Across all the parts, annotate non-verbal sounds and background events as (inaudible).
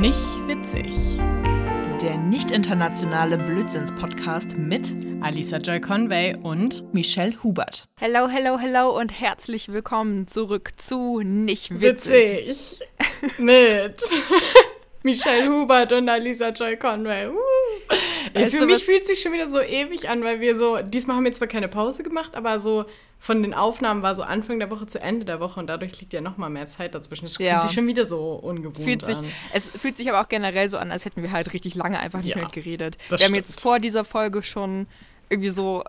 Nicht witzig. Der nicht internationale Blödsinns-Podcast mit Alisa Joy Conway und Michelle Hubert. Hello, hello, hello und herzlich willkommen zurück zu Nicht witzig. Witzig. Mit (laughs) Michelle Hubert und Alisa Joy Conway. Uh. (laughs) Weißt für mich fühlt sich schon wieder so ewig an, weil wir so, diesmal haben wir zwar keine Pause gemacht, aber so von den Aufnahmen war so Anfang der Woche zu Ende der Woche und dadurch liegt ja noch mal mehr Zeit dazwischen. Es Ja. fühlt sich schon wieder so ungewohnt Fühlt sich, an. es fühlt sich aber auch generell so an, als hätten wir halt richtig lange einfach nicht Ja, mehr geredet. das wir haben stimmt. jetzt vor dieser Folge schon irgendwie so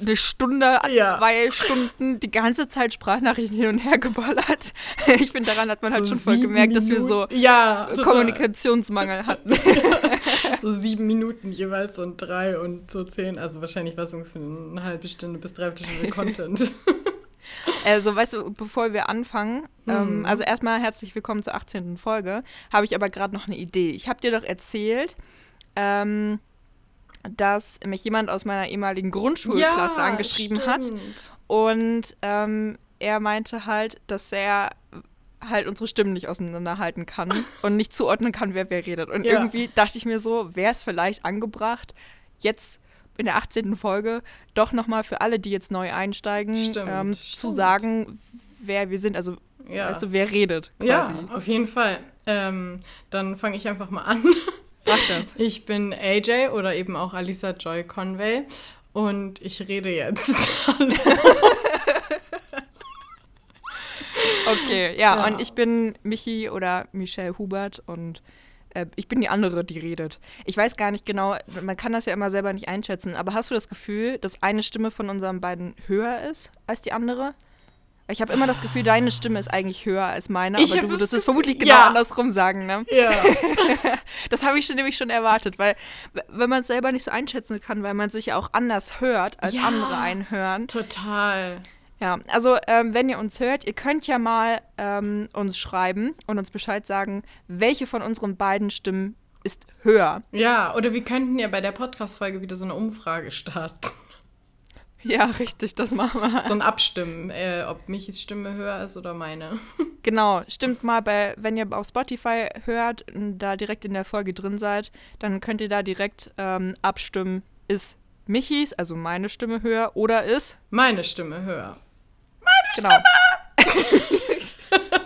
eine Stunde, Ja. zwei Stunden die ganze Zeit Sprachnachrichten hin und her geballert. (laughs) Ich finde, daran hat man halt So schon voll gemerkt, dass wir so Minuten- ja. Kommunikationsmangel hatten. (laughs) So sieben Minuten jeweils und drei und so zehn. Also wahrscheinlich war es ungefähr eine halbe Stunde bis dreiviertel Stunde (laughs) Content. Also, weißt du, bevor wir anfangen, ähm, Mhm. also erstmal herzlich willkommen zur 18. Folge, habe ich aber gerade noch eine Idee. Ich habe dir doch erzählt, ähm, dass mich jemand aus meiner ehemaligen Grundschulklasse angeschrieben hat. stimmt. Und ähm, er meinte halt, dass er halt unsere Stimmen nicht auseinanderhalten kann (laughs) und nicht zuordnen kann, wer wer redet. Und Ja. irgendwie dachte ich mir so, wäre es vielleicht angebracht, jetzt in der 18. Folge doch nochmal für alle, die jetzt neu einsteigen, Stimmt, ähm, zu stimmt. sagen, wer wir sind. Also, Ja. weißt du, wer redet quasi. Ja, auf jeden Fall. Ähm, dann fange ich einfach mal an. Mach das. Ich bin AJ oder eben auch Alisa Joy Conway und ich rede jetzt. (laughs) Okay, ja, Ja. und ich bin Michi oder Michelle Hubert und äh, ich bin die andere, die redet. Ich weiß gar nicht genau, man kann das ja immer selber nicht einschätzen, aber hast du das Gefühl, dass eine Stimme von unseren beiden höher ist als die andere? Ich habe immer das Gefühl, deine Stimme ist eigentlich höher als meine, Ich aber du würdest es vermutlich genau ja. andersrum sagen, ne? ja. (laughs) Das habe ich schon, nämlich schon erwartet, weil wenn man es selber nicht so einschätzen kann, weil man sich ja auch anders hört, als Ja. andere einhören, Total. ja, also ähm, wenn ihr uns hört, ihr könnt ja mal ähm, uns schreiben und uns Bescheid sagen, welche von unseren beiden Stimmen ist höher. Ja, oder wir könnten ja bei der Podcast-Folge wieder so eine Umfrage starten. Ja, richtig, das machen wir. So ein Abstimmen, äh, ob Michis Stimme höher ist oder meine. (laughs) Genau, stimmt mal bei, wenn ihr auf Spotify hört und da direkt in der Folge drin seid, dann könnt ihr da direkt ähm, abstimmen, ist Michis, also meine Stimme höher oder ist Meine Stimme höher. genau. (laughs) (laughs)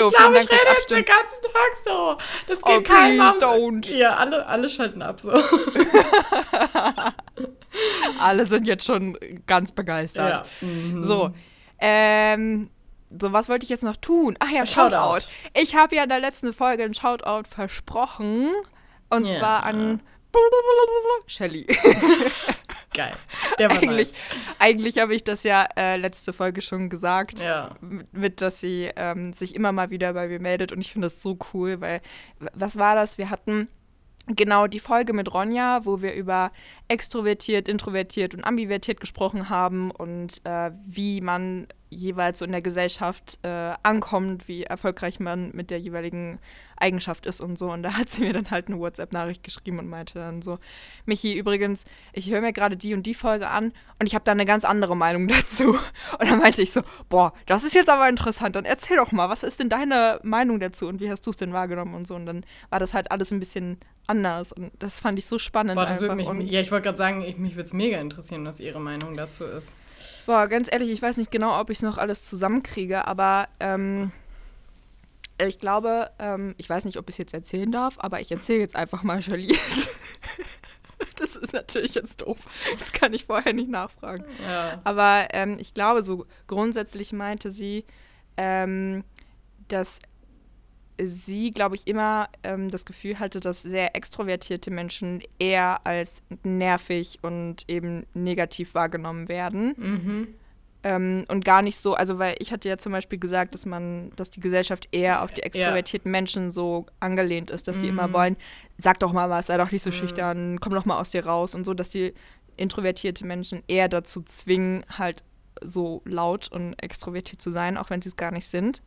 jo, Ich glaube, ich rede jetzt den ganzen Tag so. Das Oh, geht keinem please am- don't. Ja, alle, alle schalten ab so. (laughs) Alle sind jetzt schon ganz begeistert. Ja. Mhm. So, ähm, so, was wollte ich jetzt noch tun? Ach ja, Shoutout. Shoutout. Ich habe ja in der letzten Folge ein Shoutout versprochen. Und Ja. zwar an Shelly. (laughs) Geil. Der war eigentlich nice. eigentlich habe ich das ja äh, letzte Folge schon gesagt. Ja. Mit, dass sie ähm, sich immer mal wieder bei mir meldet. Und ich finde das so cool, weil, was war das? Wir hatten genau die Folge mit Ronja, wo wir über extrovertiert, introvertiert und ambivertiert gesprochen haben und äh, wie man jeweils so in der Gesellschaft äh, ankommt, wie erfolgreich man mit der jeweiligen Eigenschaft ist und so. Und da (laughs) hat sie mir dann halt eine WhatsApp-Nachricht geschrieben und meinte dann so, Michi, übrigens, ich höre mir gerade die und die Folge an und ich habe da eine ganz andere Meinung (laughs) dazu. Und dann meinte ich so, boah, das ist jetzt aber interessant. Dann erzähl doch mal, was ist denn deine Meinung dazu und wie hast du es denn wahrgenommen und so. Und dann war das halt alles ein bisschen anders und das fand ich so spannend. Boah, das würde mich, und, ja, ich wollte gerade sagen, ich, mich würde es mega interessieren, was ihre Meinung dazu ist. Boah, ganz ehrlich, ich weiß nicht genau, ob ich es noch alles zusammenkriege, aber ähm, ich glaube, ähm, ich weiß nicht, ob ich es jetzt erzählen darf, aber ich erzähle jetzt einfach mal Jolie. (laughs) das ist natürlich jetzt doof. Das kann ich vorher nicht nachfragen. Ja. Aber ähm, ich glaube, so grundsätzlich meinte sie, ähm, dass sie, glaube ich, immer ähm, das Gefühl hatte, dass sehr extrovertierte Menschen eher als nervig und eben negativ wahrgenommen werden. Mhm. Ähm, und gar nicht so, also weil ich hatte ja zum Beispiel gesagt, dass man, dass die Gesellschaft eher auf die extrovertierten Menschen so angelehnt ist, dass die immer Mhm. wollen, sag doch mal was, sei doch nicht so schüchtern, komm doch mal aus dir raus und so, dass die introvertierte Menschen eher dazu zwingen, halt so laut und extrovertiert zu sein, auch wenn sie es gar nicht sind.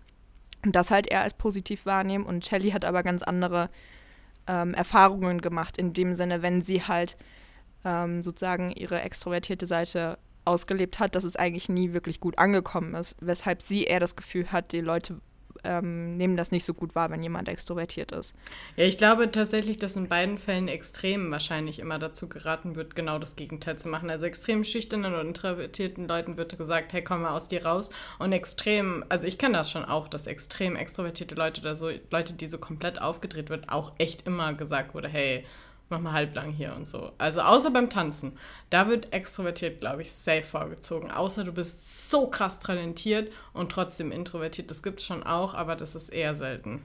Und das halt eher als positiv wahrnehmen. Und Shelly hat aber ganz andere ähm, Erfahrungen gemacht, in dem Sinne, wenn sie halt ähm, sozusagen ihre extrovertierte Seite ausgelebt hat, dass es eigentlich nie wirklich gut angekommen ist, weshalb sie eher das Gefühl hat, die Leute ähm, nehmen das nicht so gut wahr, wenn jemand extrovertiert ist. Ja, ich glaube tatsächlich, dass in beiden Fällen Extremen wahrscheinlich immer dazu geraten wird, genau das Gegenteil zu machen. Also extrem schüchternen und introvertierten Leuten wird gesagt, hey, komm mal aus dir raus. Und extrem, also ich kenne das schon auch, dass extrem extrovertierte Leute oder so, Leute, die so komplett aufgedreht wird, auch echt immer gesagt wurde, hey, mach mal halblang hier und so. Also außer beim Tanzen. Da wird extrovertiert, glaube ich, safe vorgezogen. Außer du bist so krass talentiert und trotzdem introvertiert. Das gibt es schon auch, aber das ist eher selten.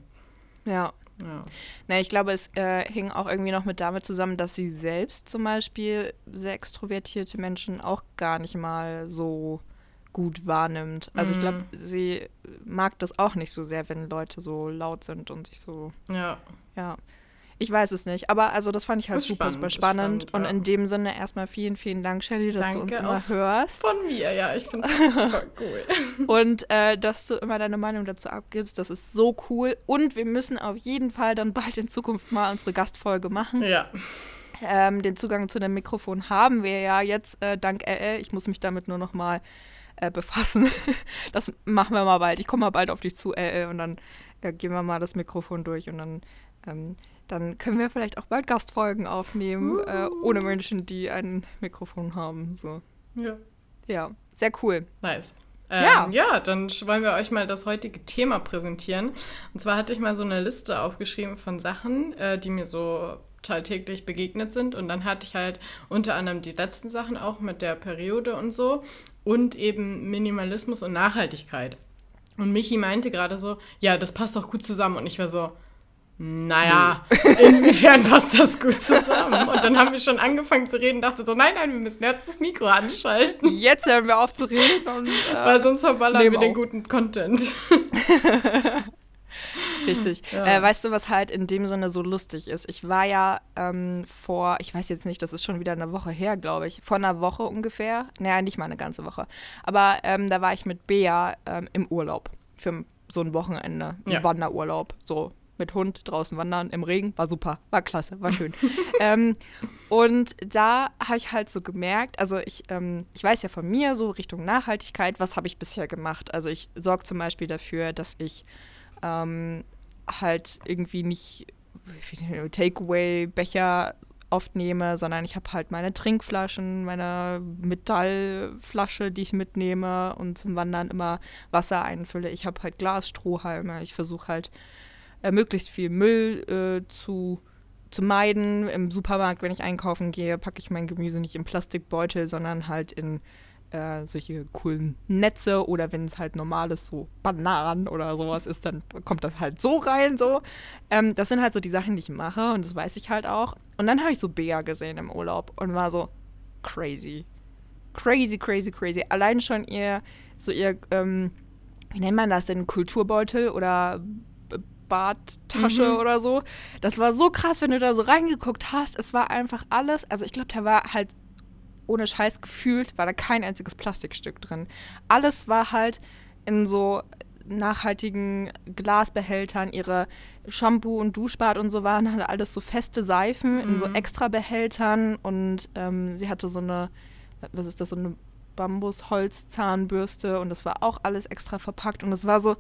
Ja. Ja. Na, ich glaube, es äh, hing auch irgendwie noch mit damit zusammen, dass sie selbst zum Beispiel sehr extrovertierte Menschen auch gar nicht mal so gut wahrnimmt. Also ich glaube, sie mag das auch nicht so sehr, wenn Leute so laut sind und sich so, Ja. ja. Ich weiß es nicht, aber also das fand ich halt Ist super, spannend, super spannend. spannend, Und ja. in dem Sinne erstmal vielen, vielen Dank, Shelly, dass du uns Danke immer hörst. Von mir, ja. Ich finde es voll cool. Und äh, dass du immer deine Meinung dazu abgibst, das ist so cool. Und wir müssen auf jeden Fall dann bald in Zukunft mal unsere Gastfolge machen. ja. Ähm, den Zugang zu dem Mikrofon haben wir ja jetzt äh, dank LL. Ich muss mich damit nur noch mal äh, befassen. (laughs) das machen wir mal bald. Ich komme mal bald auf dich zu, LL, und dann äh, gehen wir mal das Mikrofon durch und dann, ähm, dann können wir vielleicht auch bald Gastfolgen aufnehmen, äh, ohne Menschen, die ein Mikrofon haben. So. Ja. Ja, sehr cool. Nice. Ja. Ähm, ja, dann sch- wollen wir euch mal das heutige Thema präsentieren. Und zwar hatte ich mal so eine Liste aufgeschrieben von Sachen, äh, die mir so tagtäglich begegnet sind. Und dann hatte ich halt unter anderem die letzten Sachen auch mit der Periode und so. Und eben Minimalismus und Nachhaltigkeit. Und Michi meinte gerade so, ja, das passt doch gut zusammen. Und ich war so, naja, (laughs) inwiefern passt das gut zusammen? Und dann haben wir schon angefangen zu reden, dachte so, nein, nein, wir müssen jetzt das Mikro anschalten. Jetzt hören wir auf zu reden und äh, Weil sonst verballern wir den auf. guten Content. (laughs) Richtig. Ja. Äh, weißt du, was halt in dem Sinne so lustig ist? Ich war ja ähm, vor, ich weiß jetzt nicht, das ist schon wieder eine Woche her, glaube ich, vor einer Woche ungefähr. Naja, nicht mal eine ganze Woche. Aber ähm, da war ich mit Bea ähm, im Urlaub für so ein Wochenende, ein Ja. Wanderurlaub. So mit Hund draußen wandern im Regen, war super, war klasse, war schön. (laughs) ähm, und da habe ich halt so gemerkt, also ich, ähm, ich weiß ja von mir so Richtung Nachhaltigkeit, was habe ich bisher gemacht? Also ich sorge zum Beispiel dafür, dass ich ähm, halt irgendwie nicht (laughs) Takeaway-Becher oft nehme, sondern ich habe halt meine Trinkflaschen, meine Metallflasche, die ich mitnehme und zum Wandern immer Wasser einfülle. Ich habe halt Glasstrohhalme. Ich versuche halt äh, möglichst viel Müll äh, zu, zu meiden. Im Supermarkt, wenn ich einkaufen gehe, packe ich mein Gemüse nicht in Plastikbeutel, sondern halt in äh, solche coolen Netze oder wenn es halt normales so Bananen oder sowas ist, dann kommt das halt so rein so. Ähm, das sind halt so die Sachen, die ich mache und das weiß ich halt auch. Und dann habe ich so Bea gesehen im Urlaub und war so crazy. Crazy, crazy, crazy. Allein schon ihr, so ihr, ähm, wie nennt man das denn, Kulturbeutel oder B- Badtasche oder so. Das war so krass, wenn du da so reingeguckt hast. Es war einfach alles, also ich glaube, da war halt ohne Scheiß gefühlt, war da kein einziges Plastikstück drin. Alles war halt in so nachhaltigen Glasbehältern, ihre Shampoo und Duschbad und so waren halt alles so feste Seifen in so extra Behältern und ähm, sie hatte so eine, was ist das, so eine Bambusholzzahnbürste und das war auch alles extra verpackt und es war so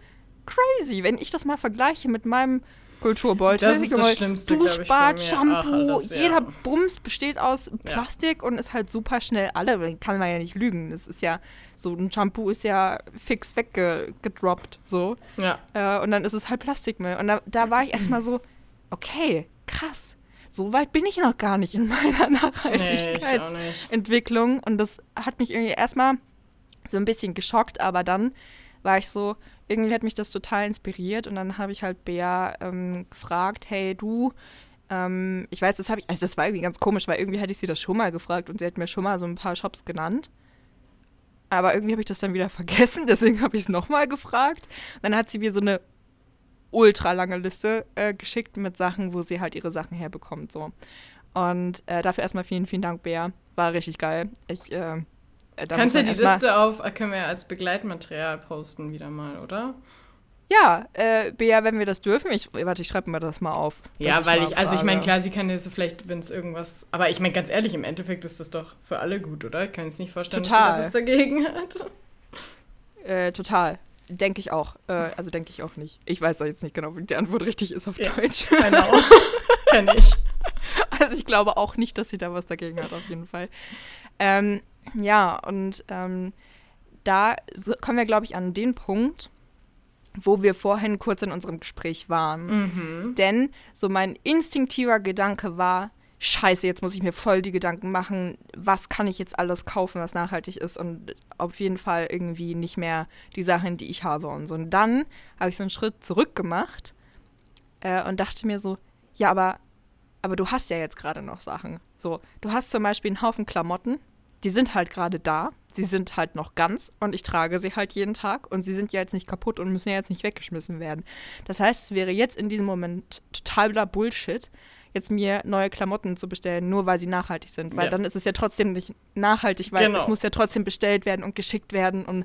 crazy, wenn ich das mal vergleiche mit meinem Kulturbeutel. Das ist das Schlimmste, ich, Duschbad, mir. Shampoo, Ach, das, ja. jeder Bums besteht aus Ja. Plastik und ist halt super schnell alle. Kann man ja nicht lügen. Das ist ja, so ein Shampoo ist ja fix weggedroppt, so. Ja. Äh, und dann ist es halt Plastikmüll. Und da, da war ich erstmal so, okay, krass. So weit bin ich noch gar nicht in meiner (laughs) Nee, ich. Nachhaltigkeitsentwicklung. und das hat mich irgendwie erstmal so ein bisschen geschockt, aber dann war ich so, irgendwie hat mich das total inspiriert und dann habe ich halt Bea ähm, gefragt, hey du, ähm, ich weiß, das habe ich, also das war irgendwie ganz komisch, weil irgendwie hatte ich sie das schon mal gefragt und sie hat mir schon mal so ein paar Shops genannt. Aber irgendwie habe ich das dann wieder (laughs) vergessen, deswegen habe ich es nochmal gefragt. Dann hat sie mir so eine ultra lange Liste äh, geschickt mit Sachen, wo sie halt ihre Sachen herbekommt. So. Und äh, dafür erstmal vielen, vielen Dank, Bea. War richtig geil. Ich, äh, da Kannst man die Liste auf, äh, können wir ja als Begleitmaterial posten wieder mal, oder? Ja, äh, Bea, wenn wir das dürfen. Ich, warte, ich schreibe mir das mal auf. Ja, weil mal ich, also ich meine, klar, sie kann dir so vielleicht, wenn es irgendwas, aber ich meine, ganz ehrlich, im Endeffekt ist das doch für alle gut, oder? Ich kann jetzt nicht vorstellen, Total. dass sie da was dagegen hat. Äh, total. denke ich auch. Äh, also denke ich auch nicht. Ich weiß doch jetzt nicht genau, wie die Antwort richtig ist auf Ja. Deutsch. Genau. (laughs) Kenn ich. Also ich glaube auch nicht, dass sie da was dagegen hat, auf jeden Fall. Ähm, ja, und ähm, da kommen wir, glaube ich, an den Punkt, wo wir vorhin kurz in unserem Gespräch waren. Mhm. Denn so mein instinktiver Gedanke war, scheiße, jetzt muss ich mir voll die Gedanken machen, was kann ich jetzt alles kaufen, was nachhaltig ist und auf jeden Fall irgendwie nicht mehr die Sachen, die ich habe und so. Und dann habe ich so einen Schritt zurück gemacht äh, und dachte mir so, ja, aber, aber du hast ja jetzt gerade noch Sachen. So, du hast zum Beispiel einen Haufen Klamotten, die sind halt gerade da, sie sind halt noch ganz und ich trage sie halt jeden Tag und sie sind ja jetzt nicht kaputt und müssen ja jetzt nicht weggeschmissen werden. Das heißt, es wäre jetzt in diesem Moment totaler Bullshit, jetzt mir neue Klamotten zu bestellen, nur weil sie nachhaltig sind. Weil Ja. dann ist es ja trotzdem nicht nachhaltig, weil Genau. es muss ja trotzdem bestellt werden und geschickt werden. Und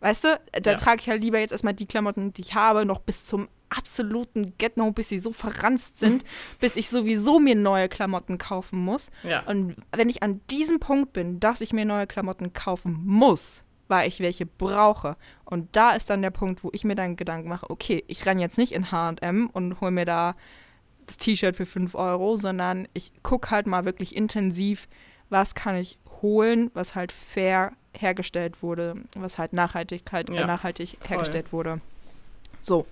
weißt du, da Ja. trage ich halt lieber jetzt erstmal die Klamotten, die ich habe, noch bis zum absoluten Get-No, bis sie so verranzt sind, (laughs) bis ich sowieso mir neue Klamotten kaufen muss. Ja. Und wenn ich an diesem Punkt bin, dass ich mir neue Klamotten kaufen muss, weil ich welche brauche. Und da ist dann der Punkt, wo ich mir dann Gedanken mache, okay, ich renne jetzt nicht in HM und hole mir da das T-Shirt für 5 Euro, sondern ich gucke halt mal wirklich intensiv, was kann ich holen, was halt fair hergestellt wurde, was halt Nachhaltigkeit, äh, Ja, nachhaltig voll. hergestellt wurde. So.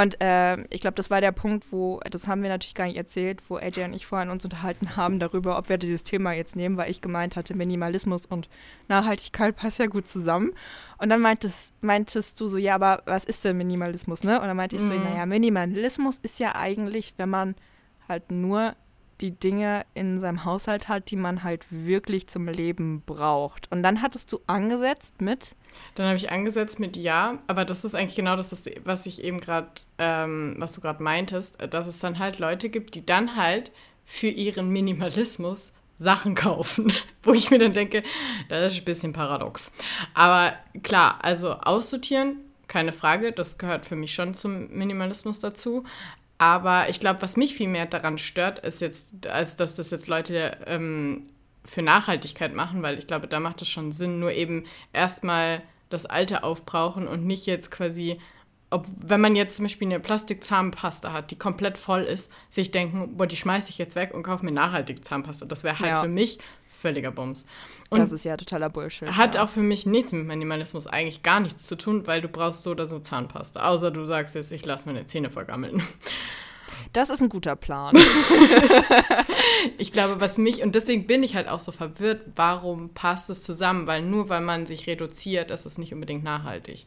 Und äh, ich glaube, das war der Punkt, wo, das haben wir natürlich gar nicht erzählt, wo AJ und ich vorhin uns unterhalten haben darüber, ob wir dieses Thema jetzt nehmen, weil ich gemeint hatte, Minimalismus und Nachhaltigkeit passt ja gut zusammen. Und dann meintest, meintest du so, ja, aber was ist denn Minimalismus, ne? Und dann meinte ich so, Mhm. naja, Minimalismus ist ja eigentlich, wenn man halt nur die Dinge in seinem Haushalt hat, die man halt wirklich zum Leben braucht. Und dann hattest du angesetzt mit, Dann habe ich angesetzt mit ja, aber das ist eigentlich genau das, was, du, was ich eben gerade, ähm, was du gerade meintest, äh, dass es dann halt Leute gibt, die dann halt für ihren Minimalismus Sachen kaufen, (laughs) wo ich mir dann denke, das ist ein bisschen paradox. Aber klar, also aussortieren, keine Frage, das gehört für mich schon zum Minimalismus dazu. Aber ich glaube, was mich viel mehr daran stört, ist jetzt, als dass das jetzt Leute ähm, für Nachhaltigkeit machen, weil ich glaube, da macht es schon Sinn, nur eben erstmal das Alte aufbrauchen und nicht jetzt quasi, ob, wenn man jetzt zum Beispiel eine Plastikzahnpasta hat, die komplett voll ist, sich denken, boah, die schmeiße ich jetzt weg und kaufe mir nachhaltige Zahnpasta. Das wäre halt Ja. für mich völliger Bums. Und das ist ja totaler Bullshit. hat ja. auch für mich nichts mit Minimalismus eigentlich gar nichts zu tun, weil du brauchst so oder so Zahnpasta. Außer du sagst jetzt, ich lasse meine Zähne vergammeln. (laughs) Das ist ein guter Plan. (laughs) Ich glaube, was mich, und deswegen bin ich halt auch so verwirrt, warum passt es zusammen? Weil nur weil man sich reduziert, ist es nicht unbedingt nachhaltig.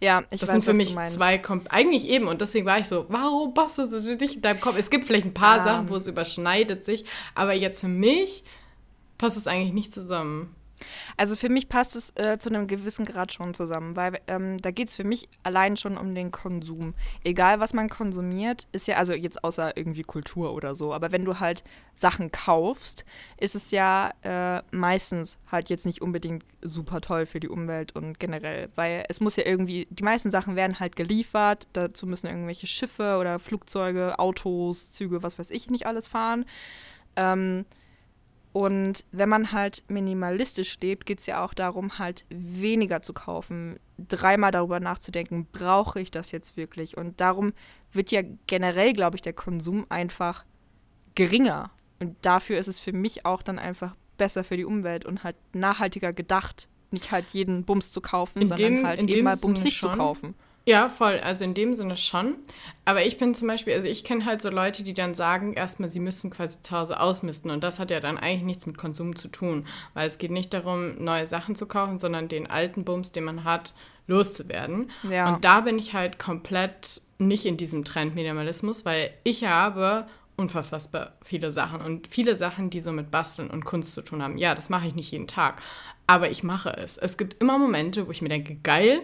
Ja, ich Das weiß, sind für mich du zwei, kom eigentlich eben, und deswegen war ich so, warum passt es nicht in deinem Kopf? Es gibt vielleicht ein paar Ähm. Sachen, wo es überschneidet sich, aber jetzt für mich passt es eigentlich nicht zusammen. Also für mich passt es äh, zu einem gewissen Grad schon zusammen, weil ähm, da geht es für mich allein schon um den Konsum. Egal, was man konsumiert, ist ja, also jetzt außer irgendwie Kultur oder so, aber wenn du halt Sachen kaufst, ist es ja äh, meistens halt jetzt nicht unbedingt super toll für die Umwelt und generell, weil es muss ja irgendwie, die meisten Sachen werden halt geliefert, dazu müssen irgendwelche Schiffe oder Flugzeuge, Autos, Züge, was weiß ich nicht alles fahren. Ähm, und wenn man halt minimalistisch lebt, geht es ja auch darum, halt weniger zu kaufen, dreimal darüber nachzudenken, brauche ich das jetzt wirklich? Und darum wird ja generell, glaube ich, der Konsum einfach geringer. Und dafür ist es für mich auch dann einfach besser für die Umwelt und halt nachhaltiger gedacht, nicht halt jeden Bums zu kaufen, In sondern dem- halt eben mal Bums nicht zu schon. kaufen. Ja, voll. Also in dem Sinne schon. Aber ich bin zum Beispiel, also ich kenne halt so Leute, die dann sagen, erstmal, sie müssen quasi zu Hause ausmisten. Und das hat ja dann eigentlich nichts mit Konsum zu tun. Weil es geht nicht darum, neue Sachen zu kaufen, sondern den alten Bums, den man hat, loszuwerden. Ja. Und da bin ich halt komplett nicht in diesem Trend Minimalismus, weil ich habe unverfassbar viele Sachen und viele Sachen, die so mit Basteln und Kunst zu tun haben. Ja, das mache ich nicht jeden Tag, aber ich mache es. Es gibt immer Momente, wo ich mir denke, geil,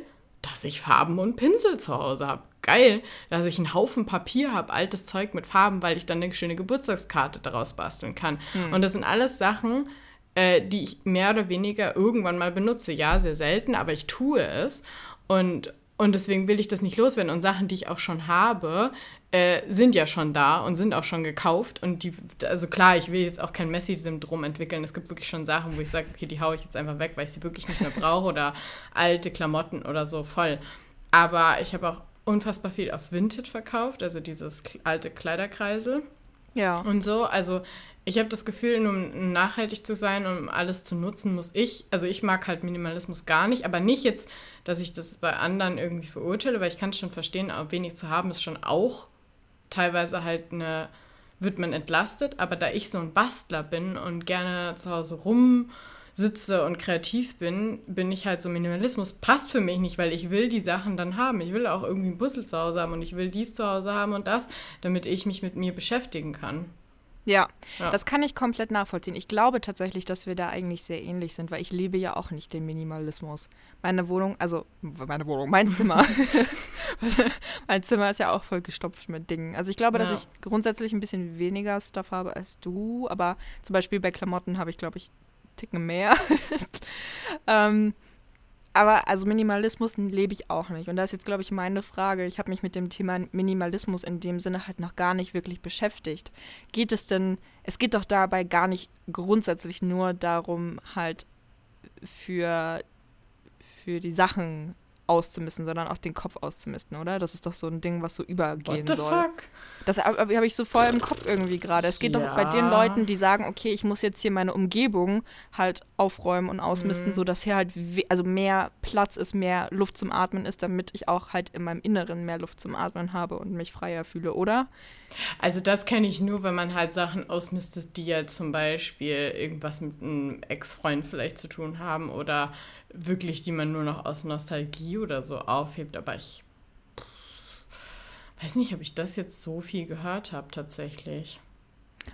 dass ich Farben und Pinsel zu Hause habe. Geil, dass ich einen Haufen Papier habe, altes Zeug mit Farben, weil ich dann eine schöne Geburtstagskarte daraus basteln kann. Und das sind alles Sachen, äh, die ich mehr oder weniger irgendwann mal benutze. Ja, sehr selten, aber ich tue es. Und, und deswegen will ich das nicht loswerden. Und Sachen, die ich auch schon habe, äh, sind ja schon da und sind auch schon gekauft. Und die, also klar, ich will jetzt auch kein Messi-Syndrom entwickeln. Es gibt wirklich schon Sachen, wo ich sage, okay, die haue ich jetzt einfach weg, weil ich sie wirklich nicht mehr brauche oder alte Klamotten oder so voll. Aber ich habe auch unfassbar viel auf Vinted verkauft, also dieses alte Kleiderkreisel. Ja. Und so, also ich habe das Gefühl, um nachhaltig zu sein, um alles zu nutzen, muss ich, also ich mag halt Minimalismus gar nicht, aber nicht jetzt, dass ich das bei anderen irgendwie verurteile, weil ich kann es schon verstehen, auch wenig zu haben ist schon auch teilweise halt eine, wird man entlastet, aber da ich so ein Bastler bin und gerne zu Hause rumsitze und kreativ bin, bin ich halt so Minimalismus passt für mich nicht, weil ich will die Sachen dann haben. Ich will auch irgendwie ein Puzzle zu Hause haben und ich will dies zu Hause haben und das, damit ich mich mit mir beschäftigen kann. Ja, Ja. das kann ich komplett nachvollziehen. Ich glaube tatsächlich, dass wir da eigentlich sehr ähnlich sind, weil ich lebe ja auch nicht den Minimalismus. Meine Wohnung, also meine Wohnung, mein Zimmer. (laughs) (laughs) mein Zimmer ist ja auch voll gestopft mit Dingen. Also ich glaube, dass Ja. ich grundsätzlich ein bisschen weniger Stuff habe als du, aber zum Beispiel bei Klamotten habe ich, glaube ich, Ticken mehr. (laughs) ähm, aber also Minimalismus lebe ich auch nicht. Und da ist jetzt, glaube ich, meine Frage. Ich habe mich mit dem Thema Minimalismus in dem Sinne halt noch gar nicht wirklich beschäftigt. Geht es denn, es geht doch dabei gar nicht grundsätzlich nur darum, halt für, für die Sachen auszumisten, sondern auch den Kopf auszumisten, oder? Das ist doch so ein Ding, was so übergehen What the soll. fuck? Das habe hab ich so voll im Kopf irgendwie gerade. Es geht doch bei den Ja. Leuten, die sagen, okay, ich muss jetzt hier meine Umgebung halt aufräumen und ausmisten, Mhm. sodass hier halt also mehr Platz ist, mehr Luft zum Atmen ist, damit ich auch halt in meinem Inneren mehr Luft zum Atmen habe und mich freier fühle, oder? Also das kenne ich nur, wenn man halt Sachen ausmistet, die ja zum Beispiel irgendwas mit einem Ex-Freund vielleicht zu tun haben oder wirklich, die man nur noch aus Nostalgie oder so aufhebt. Aber ich weiß nicht, ob ich das jetzt so viel gehört habe tatsächlich.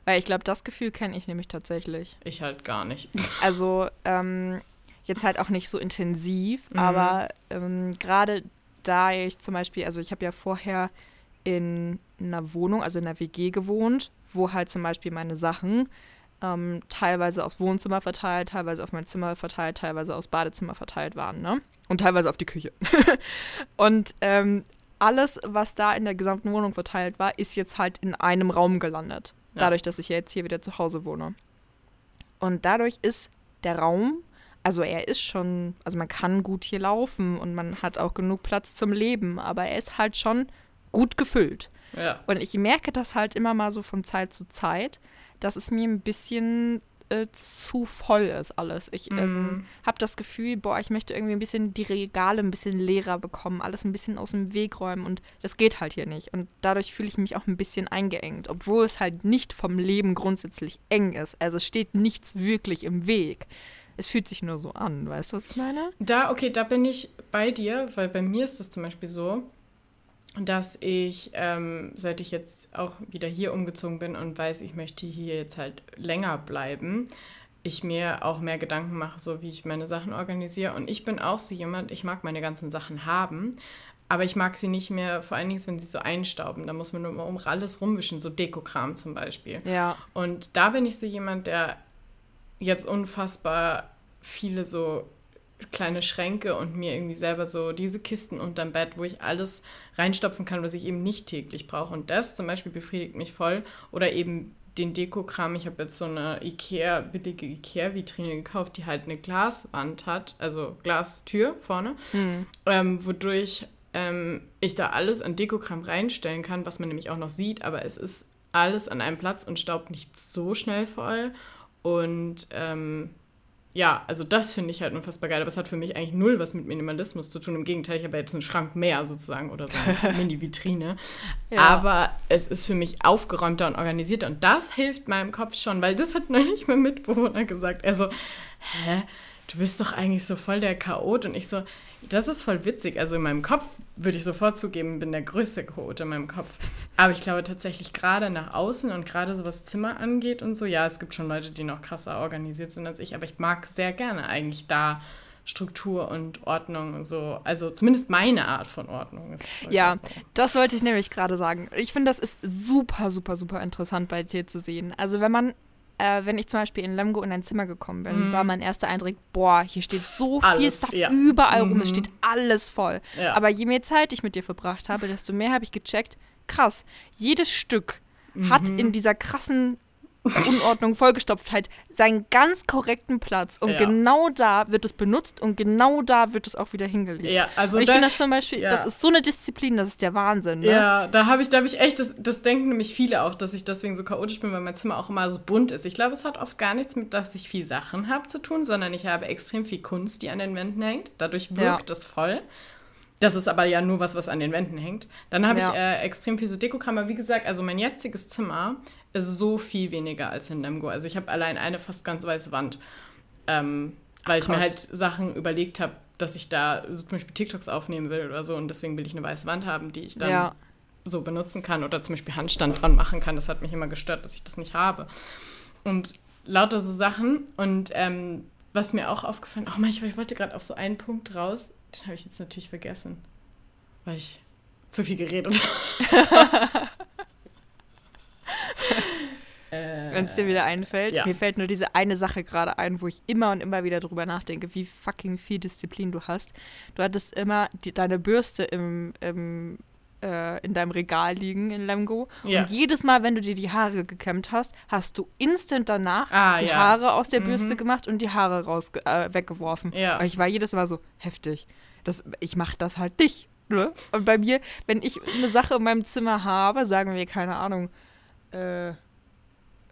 Weil ich glaube, das Gefühl kenne ich nämlich tatsächlich. Ich halt gar nicht. (laughs) Also ähm, jetzt halt auch nicht so intensiv, Mhm. aber ähm, gerade da ich zum Beispiel, also ich habe ja vorher in einer Wohnung, also in einer WG gewohnt, wo halt zum Beispiel meine Sachen ähm, teilweise aufs Wohnzimmer verteilt, teilweise auf mein Zimmer verteilt, teilweise aufs Badezimmer verteilt waren, ne? Und teilweise auf die Küche. (laughs) und ähm, alles, was da in der gesamten Wohnung verteilt war, ist jetzt halt in einem Raum gelandet. Dadurch, dass ich ja jetzt hier wieder zu Hause wohne. Und dadurch ist der Raum, also er ist schon, also man kann gut hier laufen und man hat auch genug Platz zum Leben, aber er ist halt schon gut gefüllt. Ja. Und ich merke das halt immer mal so von Zeit zu Zeit, dass es mir ein bisschen äh, zu voll ist alles. Ich ähm, Mhm. habe das Gefühl, boah, ich möchte irgendwie ein bisschen die Regale ein bisschen leerer bekommen, alles ein bisschen aus dem Weg räumen und das geht halt hier nicht. Und dadurch fühle ich mich auch ein bisschen eingeengt, obwohl es halt nicht vom Leben grundsätzlich eng ist. Also es steht nichts wirklich im Weg. Es fühlt sich nur so an, weißt du, was ich meine? Da, okay, da bin ich bei dir, weil bei mir ist es zum Beispiel so, dass ich, ähm, seit ich jetzt auch wieder hier umgezogen bin und weiß, ich möchte hier jetzt halt länger bleiben, ich mir auch mehr Gedanken mache, so wie ich meine Sachen organisiere. Und ich bin auch so jemand, ich mag meine ganzen Sachen haben, aber ich mag sie nicht mehr, vor allen Dingen, wenn sie so einstauben. Da muss man nur mal um alles rumwischen, so Dekokram zum Beispiel. Ja. Und da bin ich so jemand, der jetzt unfassbar viele so kleine Schränke und mir irgendwie selber so diese Kisten unterm Bett, wo ich alles reinstopfen kann, was ich eben nicht täglich brauche. Und das zum Beispiel befriedigt mich voll. Oder eben den Dekokram. Ich habe jetzt so eine Ikea, billige Ikea-Vitrine gekauft, die halt eine Glaswand hat, also Glastür vorne, Hm. ähm, wodurch ähm, ich da alles an Dekokram reinstellen kann, was man nämlich auch noch sieht, aber es ist alles an einem Platz und staubt nicht so schnell voll. Und ähm, ja, also das finde ich halt unfassbar geil, aber es hat für mich eigentlich null was mit Minimalismus zu tun. Im Gegenteil, ich habe jetzt einen Schrank mehr sozusagen oder so eine (laughs) Mini-Vitrine. Ja. Aber es ist für mich aufgeräumter und organisierter und das hilft meinem Kopf schon, weil das hat neulich mein Mitbewohner gesagt. Er so, hä, du bist doch eigentlich so voll der Chaot und ich so, das ist voll witzig. Also in meinem Kopf würde ich sofort zugeben, bin der größte Chaot in meinem Kopf. Aber ich glaube tatsächlich gerade nach außen und gerade so was Zimmer angeht und so, ja, es gibt schon Leute, die noch krasser organisiert sind als ich, aber ich mag sehr gerne eigentlich da Struktur und Ordnung und so. Also zumindest meine Art von Ordnung ist. Ja, so. das wollte ich nämlich gerade sagen. Ich finde, das ist super, super, super interessant bei dir zu sehen. Also wenn man, äh, wenn ich zum Beispiel in Lemgo in ein Zimmer gekommen bin, Mhm. war mein erster Eindruck, boah, hier steht so viel Alles, Stuff ja. überall rum, es Mhm. steht alles voll. Ja. Aber je mehr Zeit ich mit dir verbracht habe, desto mehr habe ich gecheckt, krass, jedes Stück hat Mhm. in dieser krassen Unordnung, Vollgestopftheit seinen ganz korrekten Platz. Und Ja. genau da wird es benutzt und genau da wird es auch wieder hingelegt. Ja, also und ich finde das zum Beispiel, ja. das ist so eine Disziplin, das ist der Wahnsinn. Ne? Ja, da habe ich, da habe ich echt, das, das denken nämlich viele auch, dass ich deswegen so chaotisch bin, weil mein Zimmer auch immer so bunt ist. Ich glaube, es hat oft gar nichts mit, dass ich viel Sachen habe zu tun, sondern ich habe extrem viel Kunst, die an den Wänden hängt. Dadurch wirkt es voll. Das ist aber ja nur was, was an den Wänden hängt. Dann habe Ja. ich äh, extrem viel so Dekokram. Aber wie gesagt, also mein jetziges Zimmer ist so viel weniger als in Lemgo. Also ich habe allein eine fast ganz weiße Wand, ähm, weil ich mir halt Sachen überlegt habe, dass ich da so zum Beispiel TikToks aufnehmen will oder so. Und deswegen will ich eine weiße Wand haben, die ich dann Ja. so benutzen kann oder zum Beispiel Handstand dran machen kann. Das hat mich immer gestört, dass ich das nicht habe. Und lauter so Sachen. Und ähm, was mir auch aufgefallen, oh ich, ich wollte gerade auf so einen Punkt raus, den habe ich jetzt natürlich vergessen, weil ich zu viel geredet habe. (laughs) äh, Wenn es dir wieder einfällt. ja. Mir fällt nur diese eine Sache gerade ein, wo ich immer und immer wieder drüber nachdenke, wie fucking viel Disziplin du hast. Du hattest immer die, deine Bürste im, im, äh, in deinem Regal liegen in Lemgo. Ja. Und jedes Mal, wenn du dir die Haare gekämmt hast, hast du instant danach Ah, die ja. Haare aus der Bürste Mhm. gemacht und die Haare raus äh, weggeworfen. Ja. Aber ich war jedes Mal so heftig. Das, ich mache das halt nicht. Ne? Und bei mir, wenn ich eine Sache in meinem Zimmer habe, sagen wir, keine Ahnung, äh,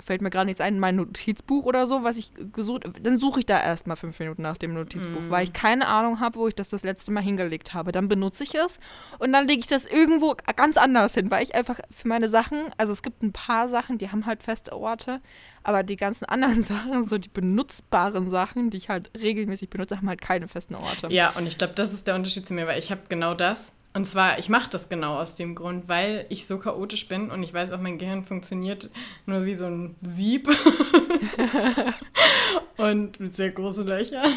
fällt mir gerade nichts ein, mein Notizbuch oder so, was ich gesucht dann suche ich da erstmal fünf Minuten nach dem Notizbuch, Mhm. weil ich keine Ahnung habe, wo ich das das letzte Mal hingelegt habe. Dann benutze ich es und dann lege ich das irgendwo ganz anders hin, weil ich einfach für meine Sachen, also es gibt ein paar Sachen, die haben halt feste Orte, aber die ganzen anderen (laughs) Sachen, so die benutzbaren Sachen, die ich halt regelmäßig benutze, haben halt keine festen Orte. Ja, und ich glaube, das ist der Unterschied zu mir, weil ich habe genau das. Und zwar, ich mache das genau aus dem Grund, weil ich so chaotisch bin und ich weiß auch, mein Gehirn funktioniert nur wie so ein Sieb. (laughs) und mit sehr großen Löchern.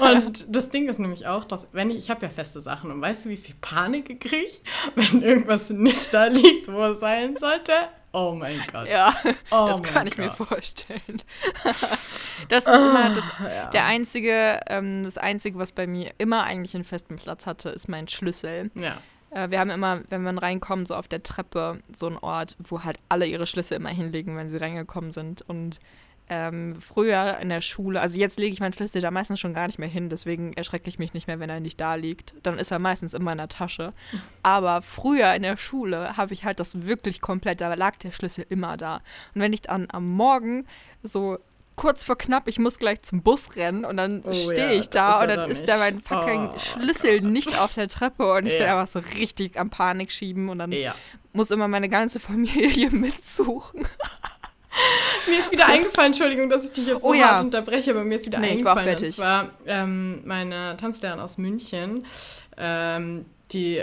und das Ding ist nämlich auch, dass wenn ich, ich habe ja feste Sachen und weißt du, wie viel Panik ich kriege, wenn irgendwas nicht da liegt, wo es sein sollte? Oh mein Gott. Ja, Oh das kann ich mir Gott. vorstellen. (laughs) das ist immer das, ja. der einzige, ähm, das einzige, was bei mir immer eigentlich einen festen Platz hatte, ist mein Schlüssel. Ja. Äh, wir haben immer, wenn wir reinkommen, so auf der Treppe so einen Ort, wo halt alle ihre Schlüssel immer hinlegen, wenn sie reingekommen sind. Und ähm, früher in der Schule, also jetzt lege ich meinen Schlüssel da meistens schon gar nicht mehr hin, deswegen erschrecke ich mich nicht mehr, wenn er nicht da liegt. Dann ist er meistens in meiner Tasche. Aber früher in der Schule habe ich halt das wirklich komplett, da lag der Schlüssel immer da. Und wenn ich dann am Morgen so kurz vor knapp, ich muss gleich zum Bus rennen und dann Oh stehe ja, ich da da und dann da ist da mein fucking Oh Schlüssel nicht auf der Treppe und ich bin Ja. einfach so richtig am Panik schieben und dann Ja. muss immer meine ganze Familie (laughs) mitsuchen. (laughs) Mir ist wieder eingefallen, Entschuldigung, dass ich dich jetzt so Oh ja. hart unterbreche, aber mir ist wieder Nee, eingefallen. Und zwar ähm, meine Tanzlehrerin aus München, ähm, die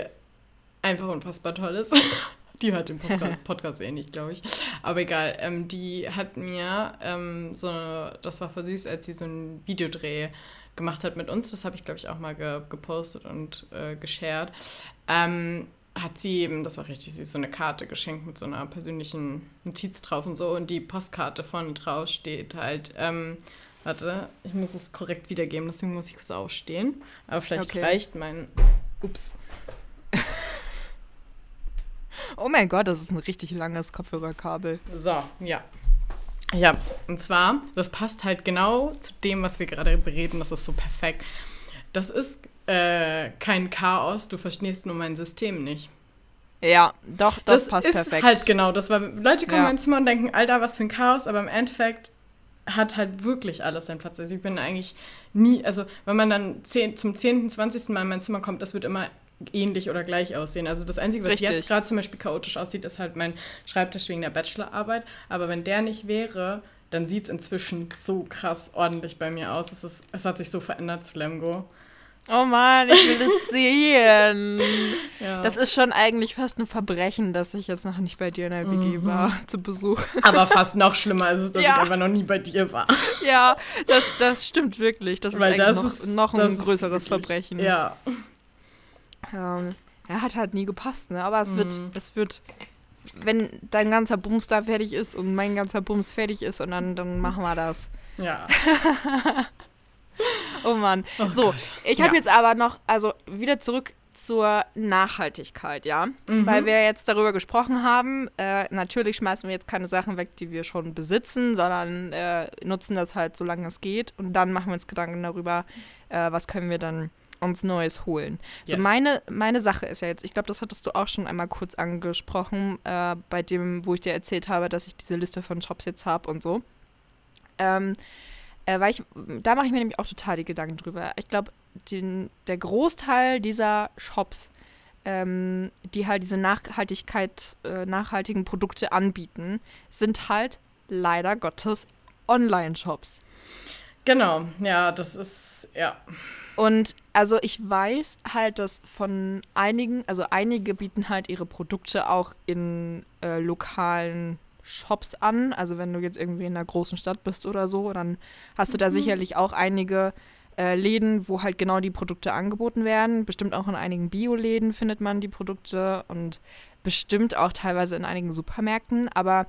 einfach unfassbar toll ist. (laughs) Die hört den Podcast, (laughs) Podcast eh nicht, glaube ich. Aber egal. Ähm, die hat mir ähm, so, das war voll süß, als sie so einen Videodreh gemacht hat mit uns. Das habe ich, glaube ich, auch mal ge gepostet und äh, geshared. Ähm, hat sie eben, das war richtig süß, so eine Karte geschenkt mit so einer persönlichen Notiz drauf und so. Und die Postkarte vorne drauf steht halt, ähm, warte, ich muss es korrekt wiedergeben, deswegen muss ich kurz aufstehen. Aber vielleicht Okay. reicht mein, ups, (laughs) Oh mein Gott, das ist ein richtig langes Kopfhörerkabel. So, ja. Ich hab's. Und zwar, das passt halt genau zu dem, was wir gerade bereden. Das ist so perfekt. Das ist äh, kein Chaos, du verstehst nur mein System nicht. Ja, doch, das, passt ist perfekt. halt genau das, weil Leute kommen Ja. in mein Zimmer und denken, Alter, was für ein Chaos, aber im Endeffekt hat halt wirklich alles seinen Platz. Also ich bin eigentlich nie, also wenn man dann zehn, zum 10., 20. Mal in mein Zimmer kommt, das wird immer ähnlich oder gleich aussehen. Also das Einzige, was Richtig. jetzt gerade zum Beispiel chaotisch aussieht, ist halt mein Schreibtisch wegen der Bachelorarbeit. Aber wenn der nicht wäre, dann sieht es inzwischen so krass ordentlich bei mir aus. Es, ist, es hat sich so verändert zu Lemgo. Oh Mann, ich will das sehen. (laughs) Ja. Das ist schon eigentlich fast ein Verbrechen, dass ich jetzt noch nicht bei dir in der WG Mhm. war, zu Besuch. aber fast noch schlimmer ist es, dass Ja. ich einfach noch nie bei dir war. (laughs) ja, das, das stimmt wirklich. Das ist Weil eigentlich das noch, ist noch ein ist größeres Verbrechen. Ja. Ähm, er hat halt nie gepasst, ne? Aber es wird, Mhm. es wird, wenn dein ganzer Bums da fertig ist und mein ganzer Bums fertig ist und dann, dann machen wir das. Ja. (laughs) Oh Mann. Oh so, Gott. ich habe Ja. jetzt aber noch, also wieder zurück zur Nachhaltigkeit, ja. Mhm. Weil wir jetzt darüber gesprochen haben, äh, natürlich schmeißen wir jetzt keine Sachen weg, die wir schon besitzen, sondern äh, nutzen das halt, solange es geht. Und dann machen wir uns Gedanken darüber, äh, was können wir dann uns Neues holen. So Yes. meine, meine Sache ist ja jetzt, ich glaube, das hattest du auch schon einmal kurz angesprochen, äh, bei dem, wo ich dir erzählt habe, dass ich diese Liste von Shops jetzt habe und so. Ähm, äh, weil ich, da mache ich mir nämlich auch total die Gedanken drüber. Ich glaube, der Großteil dieser Shops, ähm, die halt diese Nachhaltigkeit, äh, nachhaltigen Produkte anbieten, sind halt leider Gottes Online-Shops. Genau, ja, das ist, ja. Und also ich weiß halt, dass von einigen, also einige bieten halt ihre Produkte auch in äh, lokalen Shops an. Also wenn du jetzt irgendwie in einer großen Stadt bist oder so, dann hast du da sicherlich auch einige äh, Läden, wo halt genau die Produkte angeboten werden. Bestimmt auch in einigen Bioläden findet man die Produkte und bestimmt auch teilweise in einigen Supermärkten. Aber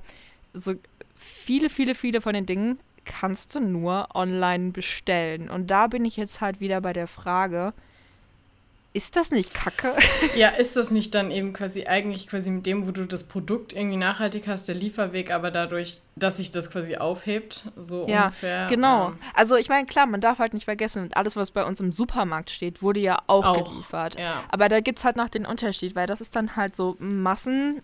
so viele, viele, viele von den Dingen kannst du nur online bestellen. Und da bin ich jetzt halt wieder bei der Frage, ist das nicht kacke? (laughs) Ja, ist das nicht dann eben quasi eigentlich quasi mit dem, wo du das Produkt irgendwie nachhaltig hast, der Lieferweg, aber dadurch, dass sich das quasi aufhebt, so Ja, ungefähr. Genau. ähm, Also ich meine, klar, man darf halt nicht vergessen, alles, was bei uns im Supermarkt steht, wurde ja auch, Auch, geliefert. ja. Aber da gibt es halt noch den Unterschied, weil das ist dann halt so Massen,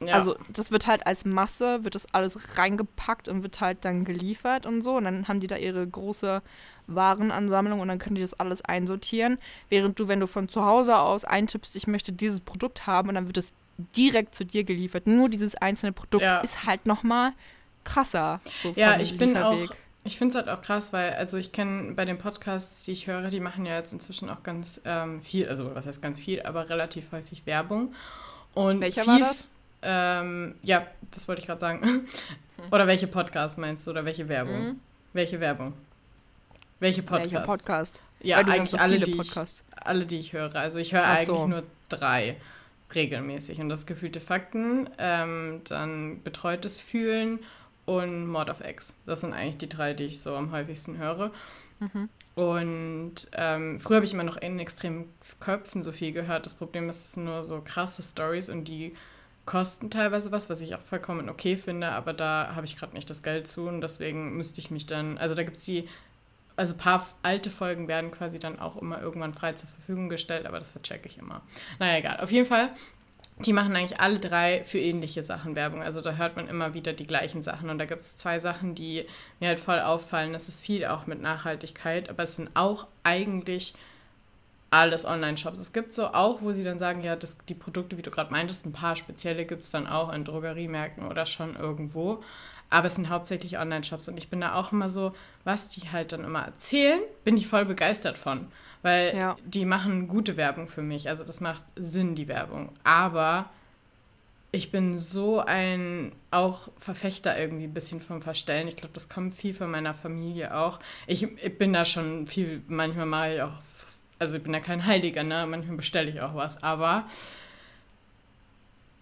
ja. also das wird halt als Masse, wird das alles reingepackt und wird halt dann geliefert und so. Und dann haben die da ihre große Warenansammlung und dann können die das alles einsortieren. Während du, wenn du von zu Hause aus eintippst, ich möchte dieses Produkt haben und dann wird es direkt zu dir geliefert. Nur dieses einzelne Produkt Ja. ist halt nochmal krasser. so Ja, ich bin auch, ich finde es halt auch krass, weil, also ich kenne bei den Podcasts, die ich höre, die machen ja jetzt inzwischen auch ganz ähm, viel, also was heißt ganz viel, aber relativ häufig Werbung. Und Welcher viel, war das? Ähm, ja, das wollte ich gerade sagen. (laughs) Oder welche Podcasts meinst du, oder welche Werbung? Mhm. Welche Werbung? Welche Podcasts? Welcher Podcast? Ja, eigentlich so alle, die ich, Podcasts. alle, die ich höre. Also ich höre Ach eigentlich so. nur drei regelmäßig. Und das gefühlte Fakten, ähm, dann betreutes Fühlen und Mord of X. Das sind eigentlich die drei, die ich so am häufigsten höre. Mhm. Und ähm, früher habe ich immer noch in extremen Köpfen so viel gehört. Das Problem ist, es sind nur so krasse Stories und die kosten teilweise was, was ich auch vollkommen okay finde, aber da habe ich gerade nicht das Geld zu und deswegen müsste ich mich dann, also da gibt es die, also ein paar alte Folgen werden quasi dann auch immer irgendwann frei zur Verfügung gestellt, aber das verchecke ich immer. Naja, egal. Auf jeden Fall, die machen eigentlich alle drei für ähnliche Sachen Werbung. Also da hört man immer wieder die gleichen Sachen und da gibt es zwei Sachen, die mir halt voll auffallen. Das ist viel auch mit Nachhaltigkeit, aber es sind auch eigentlich alles Online-Shops. Es gibt so auch, wo sie dann sagen, ja, das, die Produkte, wie du gerade meintest, ein paar spezielle gibt es dann auch in Drogeriemärkten oder schon irgendwo. Aber es sind hauptsächlich Online-Shops und ich bin da auch immer so, was die halt dann immer erzählen, bin ich voll begeistert von. Weil Ja. die machen gute Werbung für mich. Also das macht Sinn, die Werbung. Aber ich bin so ein auch Verfechter irgendwie ein bisschen vom Verstellen. Ich glaube, das kommt viel von meiner Familie auch. Ich, ich bin da schon viel, manchmal mache ich auch, also ich bin da kein Heiliger, ne? Manchmal bestelle ich auch was, aber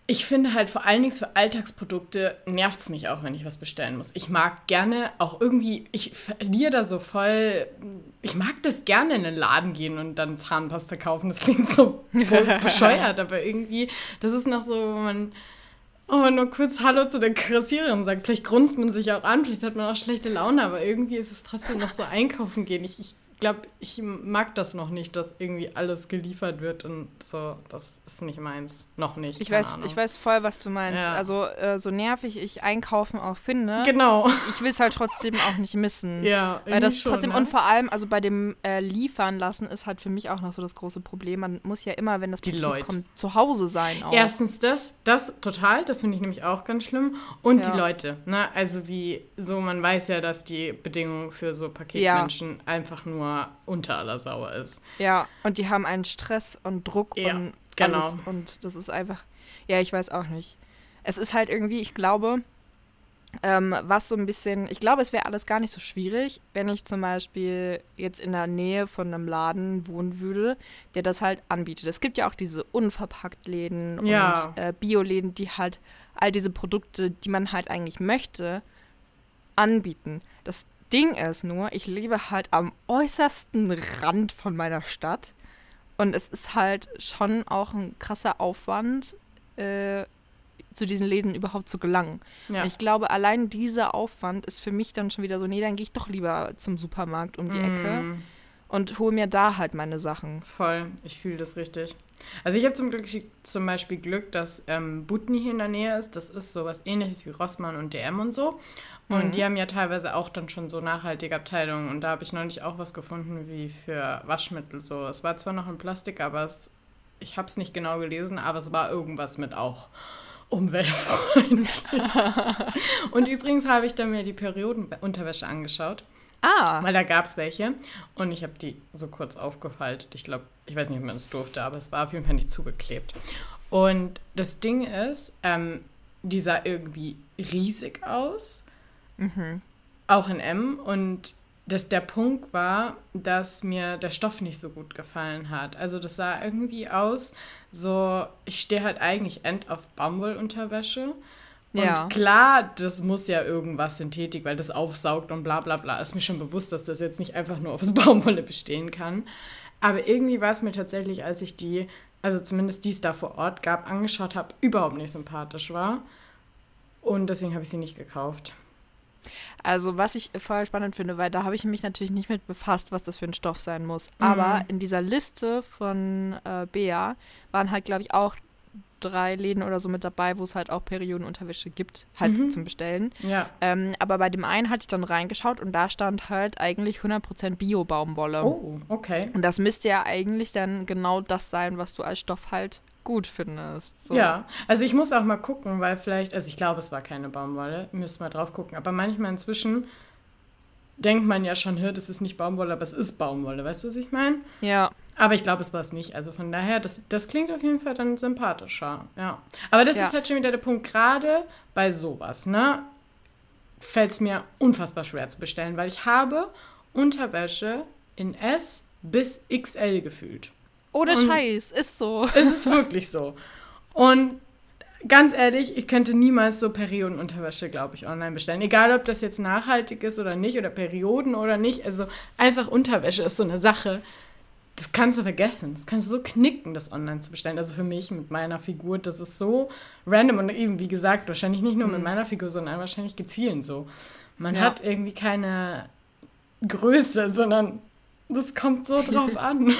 ich finde halt vor allen Dingen für Alltagsprodukte nervt es mich auch, wenn ich was bestellen muss. Ich mag gerne auch irgendwie, ich verliere da so voll, ich mag das gerne in den Laden gehen und dann Zahnpasta kaufen. Das klingt so be- (laughs) bescheuert, aber irgendwie, das ist noch so, wo man, oh, man nur kurz Hallo zu der Kassiererin sagt. Vielleicht grunzt man sich auch an, vielleicht hat man auch schlechte Laune, aber irgendwie ist es trotzdem noch so einkaufen gehen. Ich, ich glaube, ich mag das noch nicht, dass irgendwie alles geliefert wird und so. Das ist nicht meins. Noch nicht. Ich weiß, Ahnung. ich weiß voll, was du meinst. Ja. Also äh, so nervig ich Einkaufen auch finde, Genau. ich will es halt trotzdem auch nicht missen. (laughs) Ja, Weil das schon, trotzdem, ne? und vor allem, also bei dem äh, Liefern lassen ist halt für mich auch noch so das große Problem. Man muss ja immer, wenn das Die Paket Leute. kommt, zu Hause sein auch. Erstens das, das total, das finde ich nämlich auch ganz schlimm. Und Ja. die Leute, ne? Also wie so, man weiß ja, dass die Bedingung für so Paketmenschen einfach nur unter aller Sauer ist. Ja, und die haben einen Stress und Druck Ja, und genau. alles. Und das ist einfach, ja, ich weiß auch nicht. Es ist halt irgendwie, ich glaube, ähm, was so ein bisschen, ich glaube, es wäre alles gar nicht so schwierig, wenn ich zum Beispiel jetzt in der Nähe von einem Laden wohnen würde, der das halt anbietet. Es gibt ja auch diese Unverpackt-Läden Ja. und äh, Bioläden, die halt all diese Produkte, die man halt eigentlich möchte, anbieten. Das Ding ist nur, ich lebe halt am äußersten Rand von meiner Stadt Und es ist halt schon auch ein krasser Aufwand, äh, zu diesen Läden überhaupt zu gelangen. Ja. Und ich glaube, allein dieser Aufwand ist für mich dann schon wieder so, nee, dann gehe ich doch lieber zum Supermarkt um die Ecke Mm, und hole mir da halt meine Sachen. voll, ich fühle das richtig. Also ich habe zum Glück zum Beispiel Glück, dass ähm, Butni hier in der Nähe ist. Das ist sowas ähnliches wie Rossmann und DM und so. Und Mhm. die haben ja teilweise auch dann schon so nachhaltige Abteilungen. Und da habe ich neulich auch was gefunden wie für Waschmittel. So, es war zwar noch in Plastik, aber es, ich habe es nicht genau gelesen, aber es war irgendwas mit auch umweltfreundlich. (laughs) und übrigens habe ich dann mir die Periodenunterwäsche angeschaut. Ah, Weil da gab es welche und ich habe die so kurz aufgefaltet. Ich glaube, ich weiß nicht, ob man es durfte, aber es war auf jeden Fall nicht zugeklebt. Und das Ding ist, ähm, die sah irgendwie riesig aus, auch in M. Und das, der Punkt war, dass mir der Stoff nicht so gut gefallen hat. Also das sah irgendwie aus, so, ich stehe halt eigentlich end auf Baumwollunterwäsche. Und Ja. klar, das muss ja irgendwas Synthetik, weil das aufsaugt und bla bla bla. Ist mir schon bewusst, dass das jetzt nicht einfach nur aus (laughs) Baumwolle bestehen kann. Aber irgendwie war es mir tatsächlich, als ich die, also zumindest die es da vor Ort gab, angeschaut habe, überhaupt nicht sympathisch war. Und deswegen habe ich sie nicht gekauft. Also, was ich voll spannend finde, weil da habe ich mich natürlich nicht mit befasst, was das für ein Stoff sein muss. Aber in dieser Liste von äh, Bea waren halt, glaube ich, auch drei Läden oder so mit dabei, wo es halt auch Periodenunterwäsche gibt, halt zum Bestellen. Ja. Ähm, aber bei dem einen hatte ich dann reingeschaut und da stand halt eigentlich 100% Bio-Baumwolle. Oh, okay. Und das müsste ja eigentlich dann genau das sein, was du als Stoff halt gut findest. So. Ja, also ich muss auch mal gucken, weil vielleicht, also ich glaube, es war keine Baumwolle, müssen mal drauf gucken. Aber manchmal inzwischen denkt man ja schon, hör, das ist nicht Baumwolle, aber es ist Baumwolle. Weißt du, was ich meine? Ja. Aber ich glaube, es war es nicht. Also von daher, das, das klingt auf jeden Fall dann sympathischer. Ja. Aber das Ja. ist halt schon wieder der Punkt, gerade bei sowas, ne? Fällt es mir unfassbar schwer zu bestellen, weil ich habe Unterwäsche in S bis XL gefühlt. Ohne Und- Scheiß, ist so. (laughs) Es ist wirklich so. Und ganz ehrlich, ich könnte niemals so Periodenunterwäsche, glaube ich, online bestellen. Egal, ob das jetzt nachhaltig ist oder nicht oder Perioden oder nicht. Also einfach Unterwäsche ist so eine Sache. Das kannst du vergessen. Das kannst du so knicken, das online zu bestellen. Also für mich mit meiner Figur, das ist so random. Und eben, wie gesagt, wahrscheinlich nicht nur mit meiner Figur, sondern wahrscheinlich geht es vielen so. Man Ja. hat irgendwie keine Größe, sondern das kommt so drauf (laughs) an.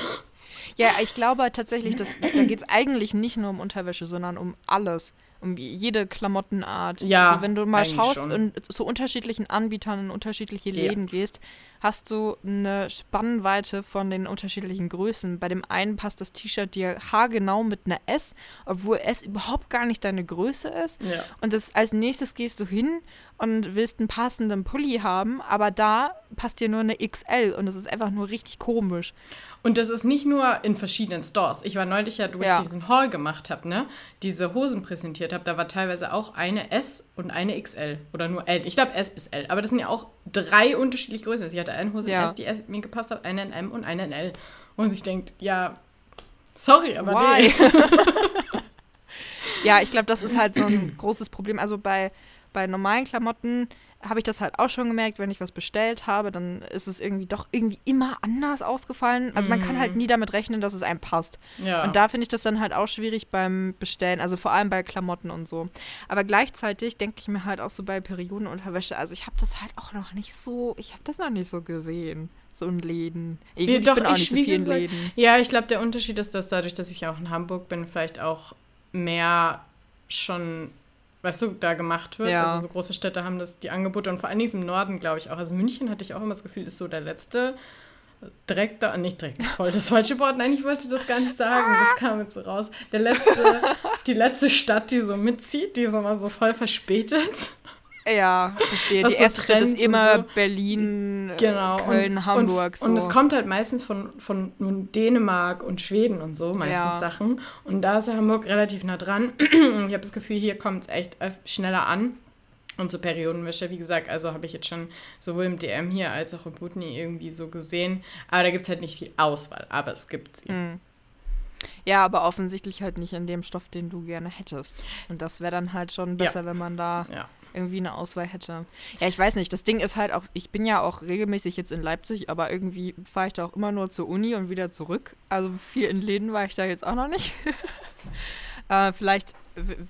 Ja, ich glaube tatsächlich, dass, da geht es eigentlich nicht nur um Unterwäsche, sondern um alles. Um jede Klamottenart. Ja, Also wenn du mal schaust schon. und zu unterschiedlichen Anbietern in unterschiedliche Ja. Läden gehst, hast du eine Spannweite von den unterschiedlichen Größen. Bei dem einen passt das T-Shirt dir haargenau mit einer S, obwohl S überhaupt gar nicht deine Größe ist. Ja. Und das, als nächstes gehst du hin und willst einen passenden Pulli haben, aber da passt dir nur eine XL und das ist einfach nur richtig komisch. Und das ist nicht nur in verschiedenen Stores. Ich war neulich ja, wo Ja. ich diesen Haul gemacht habe, ne? Diese Hosen präsentiert habe, da war teilweise auch eine S und eine XL oder nur L. Ich glaube S bis L. Aber das sind ja auch drei unterschiedliche Größen. Also ich hatte eine Hose in Ja. S, die S mir gepasst hat, eine in M und eine in L. Und sich denkt, ja, sorry, aber Why? nee. (laughs) (laughs) Ja, ich glaube, das ist halt so ein großes Problem. Also bei, bei normalen Klamotten habe ich das halt auch schon gemerkt, wenn ich was bestellt habe, dann ist es irgendwie doch irgendwie immer anders ausgefallen. Also man kann halt nie damit rechnen, dass es einem passt. Ja. Und da finde ich das dann halt auch schwierig beim Bestellen, also vor allem bei Klamotten und so. Aber gleichzeitig denke ich mir halt auch so bei Periodenunterwäsche, also ich habe das halt auch noch nicht so, ich habe das noch nicht so gesehen, so in Läden. Ich, Ja, ich doch, bin auch ich nicht so viel in Läden. Ja, ich glaube, der Unterschied ist, dass dadurch, dass ich auch in Hamburg bin, vielleicht auch mehr schon, weißt du, da gemacht wird. Ja. Also so große Städte haben das die Angebote und vor allen Dingen im Norden, glaube ich auch. Also München hatte ich auch immer das Gefühl, ist so der letzte direkt da, nicht direkt, (laughs) voll das falsche Wort, nein, ich wollte das gar nicht sagen, das (laughs) kam jetzt so raus. Der letzte, die letzte Stadt, die so mitzieht, die so mal so voll verspätet. Ja, verstehe. Was Die erste Stadt ist immer so. Berlin, äh, Genau. Köln, und, Hamburg. Und, so. und es kommt halt meistens von, von nun Dänemark und Schweden und so, meistens Ja. Sachen. Und da ist ja Hamburg relativ nah dran. (clears throat) Ich habe das Gefühl, hier kommt es echt schneller an. Und so Periodenwäsche, wie gesagt, also habe ich jetzt schon sowohl im DM hier als auch im Putni irgendwie so gesehen. Aber da gibt es halt nicht viel Auswahl, aber es gibt sie. Mhm. Ja, aber offensichtlich halt nicht in dem Stoff, den du gerne hättest. Und das wäre dann halt schon besser, wenn man da Ja. Irgendwie eine Auswahl hätte. Ja, ich weiß nicht. Das Ding ist halt auch, ich bin ja auch regelmäßig jetzt in Leipzig, aber irgendwie fahre ich da auch immer nur zur Uni und wieder zurück. Also viel in Läden war ich da jetzt auch noch nicht. (laughs) äh, vielleicht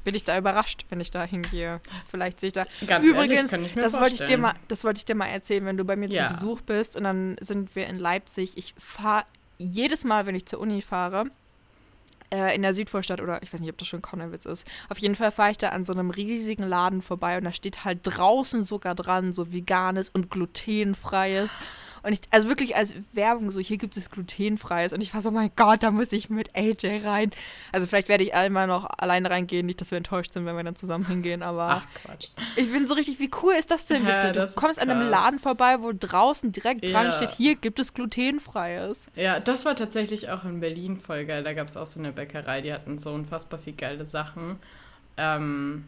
bin ich da überrascht, wenn ich da hingehe. Vielleicht sehe ich da. Ganz Übrigens, ehrlich, kann ich mir das wollte ich dir vorstellen. mal, das wollte ich dir mal erzählen, wenn du bei mir Ja. zu Besuch bist und dann sind wir in Leipzig. Ich fahre jedes Mal, wenn ich zur Uni fahre, in der Südvorstadt oder ich weiß nicht, ob das schon Konnewitz ist. Auf jeden Fall fahre ich da an so einem riesigen Laden vorbei und da steht halt draußen sogar dran, so veganes und glutenfreies. Und ich, also wirklich als Werbung, so hier gibt es glutenfreies. Und ich war so, mein Gott, da muss ich mit AJ rein. Also vielleicht werde ich einmal noch alleine reingehen, nicht, dass wir enttäuscht sind, wenn wir dann zusammen hingehen, aber Ach, Quatsch. ich bin so richtig, wie cool ist das denn Ja, bitte? Du das ist kommst an einem. Laden vorbei, wo draußen direkt dran Ja. steht, hier gibt es glutenfreies. Ja, das war tatsächlich auch in Berlin voll geil. Da gab es auch so eine Bäckerei, die hatten so unfassbar viel geile Sachen. Ähm,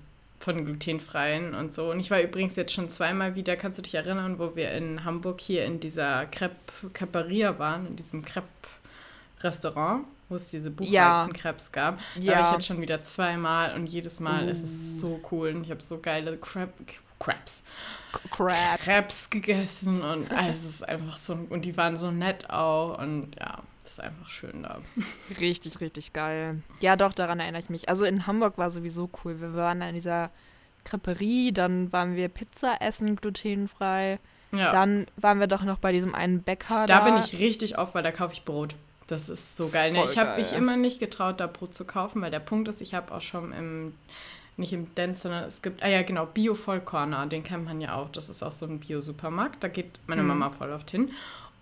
von glutenfreien und so. Und ich war übrigens jetzt schon zweimal wieder, kannst du dich erinnern, wo wir in Hamburg hier in dieser Crepe Caparia waren, in diesem Crepe-Restaurant, wo es diese Buchweizenkrebs gab. Da Ja. war ich jetzt schon wieder zweimal und jedes Mal ist Uh. es so cool. Und ich habe so geile Crepe, Crepes. Crap. Krebs gegessen und also es ist einfach so und die waren so nett auch und ja, das ist einfach schön da. (laughs) Richtig, richtig geil. Ja, doch, daran erinnere ich mich. Also in Hamburg war sowieso cool. Wir waren in dieser Creperie, dann waren wir Pizza essen, glutenfrei. Ja, Dann waren wir doch noch bei diesem einen Bäcker. da bin ich richtig oft, weil da kaufe ich Brot. Das ist so geil. Ne? Ich habe mich immer nicht getraut, da Brot zu kaufen, weil der Punkt ist, ich habe auch schon im, nicht im Dance, sondern es gibt, ah ja genau, Bio Vollkorner, den kennt man ja auch. Das ist auch so ein Bio-Supermarkt, da geht meine Mhm. Mama voll oft hin.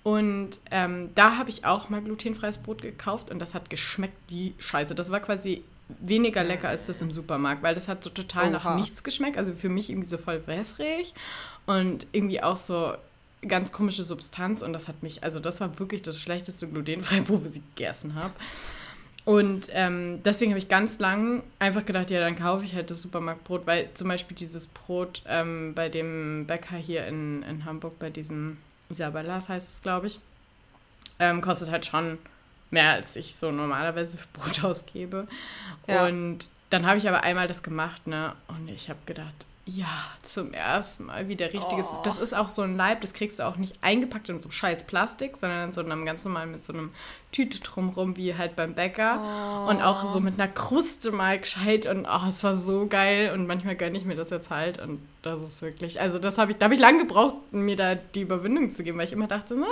Und ähm, da habe ich auch mal glutenfreies Brot gekauft und das hat geschmeckt wie Scheiße. Das war quasi weniger lecker als das im Supermarkt, weil das hat so total nach Oha. nichts geschmeckt. Also für mich irgendwie so voll wässrig und irgendwie auch so ganz komische Substanz und das hat mich, also das war wirklich das schlechteste glutenfreie Brot, was ich gegessen habe. Und ähm, deswegen habe ich ganz lang einfach gedacht, ja, dann kaufe ich halt das Supermarktbrot, weil zum Beispiel dieses Brot ähm, bei dem Bäcker hier in, in Hamburg, bei diesem Isabellas heißt es, glaube ich, ähm, kostet halt schon mehr, als ich so normalerweise für Brot (laughs) ausgebe. Ja. Und dann habe ich aber einmal das gemacht, ne? Und ich habe gedacht, ja, zum ersten Mal wieder richtiges. Oh. Das ist auch so ein Leib, das kriegst du auch nicht eingepackt in so scheiß Plastik, sondern in so einem ganz normal mit so einem Tüte drumrum, wie halt beim Bäcker. Und auch so mit einer Kruste mal gescheit und oh, es war so geil und manchmal gönne ich mir das jetzt halt und das ist wirklich, also das habe ich, da habe ich lange gebraucht, mir da die Überwindung zu geben, weil ich immer dachte, na.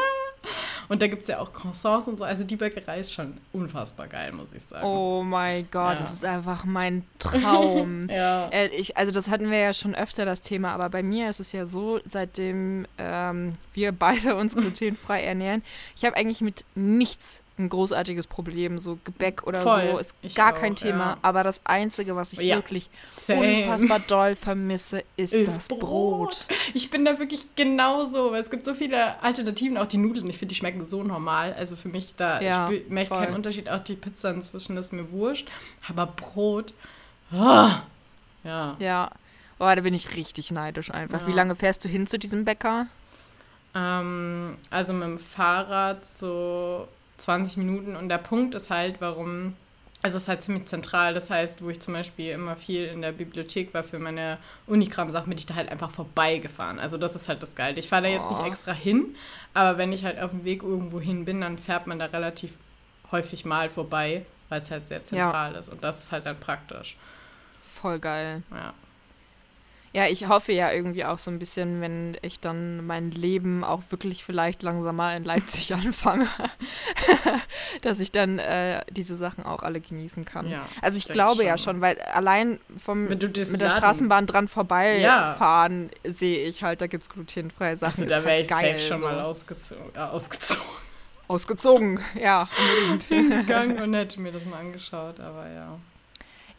Und da gibt es ja auch Croissants und so, also die Bäckerei ist schon unfassbar geil, muss ich sagen. Oh mein Gott, Ja. das ist einfach mein Traum. (laughs) Ja. Äh, ich, also das hatten wir ja schon öfter das Thema, aber bei mir ist es ja so, seitdem ähm, wir beide uns glutenfrei ernähren, ich habe eigentlich mit nichts ein großartiges Problem, so Gebäck oder Voll. so ist gar auch, kein Thema. ja. Aber das Einzige, was ich Ja. wirklich Same. unfassbar doll vermisse, ist, Ist das Brot. Ich bin da wirklich genauso, weil es gibt so viele Alternativen, auch die Nudeln, ich finde, die schmecken so normal. Also für mich, da Ja, merke ich voll. keinen Unterschied. Auch die Pizza inzwischen ist mir wurscht. Aber Brot, ah, ja. Ja. Boah, da bin ich richtig neidisch einfach. Wie lange fährst du hin zu diesem Bäcker? Ähm, also mit dem Fahrrad so 20 Minuten. Und der Punkt ist halt, warum. Also es ist halt ziemlich zentral. Das heißt, wo ich zum Beispiel immer viel in der Bibliothek war für meine Unikram-Sachen, bin ich da halt einfach vorbeigefahren. Also das ist halt das Geile. Ich fahre da jetzt Oh. nicht extra hin, aber wenn ich halt auf dem Weg irgendwo hin bin, dann fährt man da relativ häufig mal vorbei, weil es halt sehr zentral ist. Und das ist halt dann praktisch. Voll geil. Ja. Ja, ich hoffe ja irgendwie auch so ein bisschen, wenn ich dann mein Leben auch wirklich vielleicht langsam mal in Leipzig (laughs) anfange, dass ich dann äh, diese Sachen auch alle genießen kann. Ja, also ich glaube ja schon. schon, weil allein vom mit der Laden- Straßenbahn dran Ja. vorbeifahren sehe ich halt, da gibt es glutenfreie Sachen. Also da halt wäre ich geil, safe schon so. mal ausgezogen. Äh, ausgezogen. ausgezogen. Ja, unbedingt. (laughs) gegangen (laughs) und hätte mir das mal angeschaut, aber ja.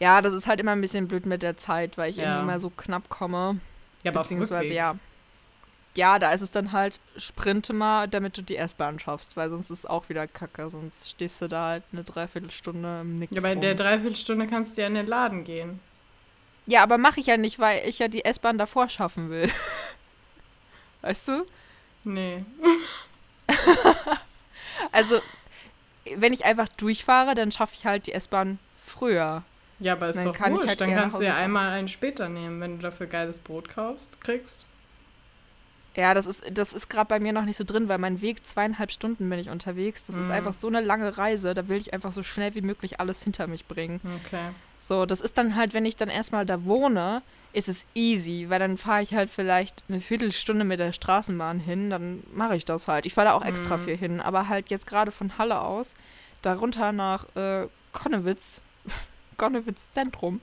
Ja, das ist halt immer ein bisschen blöd mit der Zeit, weil ich Ja. irgendwie immer so knapp komme. Ja, aber Beziehungsweise, ja. Ja, da ist es dann halt, sprinte mal, damit du die S-Bahn schaffst, weil sonst ist es auch wieder kacke. Sonst stehst du da halt eine Dreiviertelstunde im Nix Ja, aber in der Dreiviertelstunde kannst du ja in den Laden gehen. ja, aber mache ich ja nicht, weil ich ja die S-Bahn davor schaffen will. (laughs) weißt du? Nee. (laughs) Also, wenn ich einfach durchfahre, dann schaffe ich halt die S-Bahn früher. Ja, aber ist Dann doch wurscht. halt Dann kannst du ja einmal einen später nehmen, wenn du dafür geiles Brot kaufst, kriegst. Ja, das ist, das ist gerade bei mir noch nicht so drin, weil mein Weg zweieinhalb Stunden bin ich unterwegs. Das ist Mhm. einfach so eine lange Reise. Da will ich einfach so schnell wie möglich alles hinter mich bringen. Okay. So, das ist dann halt, wenn ich dann erstmal da wohne, ist es easy, weil dann fahre ich halt vielleicht eine Viertelstunde mit der Straßenbahn hin, dann mache ich das halt. Ich fahre da auch extra Mhm. viel hin, aber halt jetzt gerade von Halle aus, darunter nach äh, Konnewitz, Konnewitz Zentrum.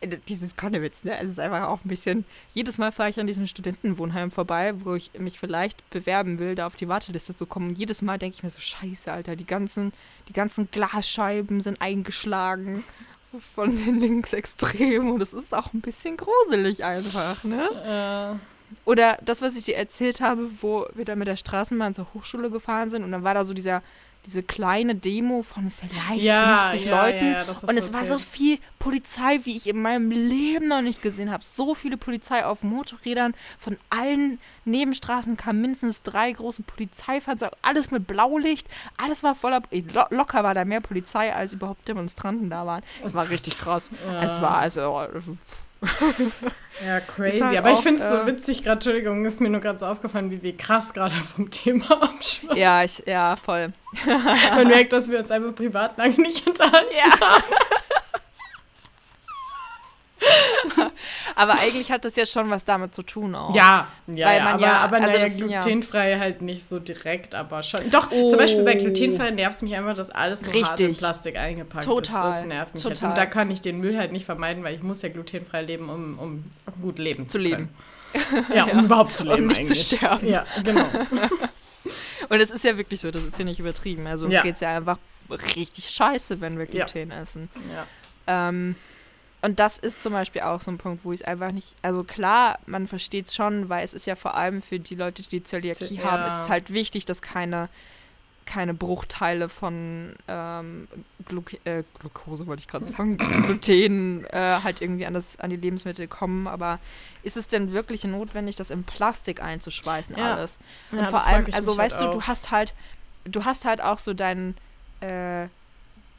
Äh, Dieses Konnewitz, ne? Es ist einfach auch ein bisschen. Jedes Mal fahre ich an diesem Studentenwohnheim vorbei, wo ich mich vielleicht bewerben will, da auf die Warteliste zu kommen. Und jedes Mal denke ich mir so: Scheiße, Alter, die ganzen, die ganzen Glasscheiben sind eingeschlagen (laughs) von den Linksextremen und es ist auch ein bisschen gruselig einfach, ne? Äh, Oder das, was ich dir erzählt habe, wo wir da mit der Straßenbahn zur Hochschule gefahren sind und dann war da so dieser, diese kleine Demo von vielleicht Ja, 50 ja, Leuten ja, und es war so erzählt. viel Polizei, wie ich in meinem Leben noch nicht gesehen habe. So viele Polizei auf Motorrädern, von allen Nebenstraßen kamen mindestens drei große Polizeifahrzeuge, alles mit Blaulicht, alles war voller, lo locker war da mehr Polizei, als überhaupt Demonstranten da waren. Es war richtig krass. Es war also, (laughs) ja, crazy. halt aber ich auch, finde es so äh, witzig, gerade, Entschuldigung, ist mir nur gerade so aufgefallen, wie wir krass gerade (laughs) vom Thema abschweifen. ja, ich, ja, voll. Man merkt, dass wir uns einfach privat lange nicht (laughs) unterhalten. Ja. Aber eigentlich hat das ja schon was damit zu tun auch. Ja, ja, Weil ja, man aber, ja- aber also naja, sind ja- glutenfrei halt nicht so direkt, aber schon. Doch, Oh. zum Beispiel bei glutenfrei nervt es mich einfach, dass alles so hart in Richtig. Plastik eingepackt Total. ist. Das nervt mich halt. Total. Und da kann ich den Müll halt nicht vermeiden, weil ich muss ja glutenfrei leben, um, um gut leben zu, Zu leben. Ja, um (laughs) überhaupt zu Um leben nicht zu eigentlich. sterben. Ja, genau. (laughs) Und es ist ja wirklich so, das ist ja nicht übertrieben. Also uns Ja. geht es ja einfach richtig scheiße, wenn wir Ja. Gluten essen. Ja. Ähm, und das ist zum Beispiel auch so ein Punkt, wo ich es einfach nicht. Also klar, man versteht es schon, weil es ist ja vor allem für die Leute, die Zöliakie Ja. haben, ist es halt wichtig, dass keine, keine Bruchteile von ähm, Glu äh, Glucose, wollte ich gerade sagen, Gluten äh, halt irgendwie an, das, an die Lebensmittel kommen. Aber ist es denn wirklich notwendig, das in Plastik einzuschweißen Ja. alles? Und Ja, vor das allem, also mich halt weißt du, auch. du hast halt, du hast halt auch so dein, äh,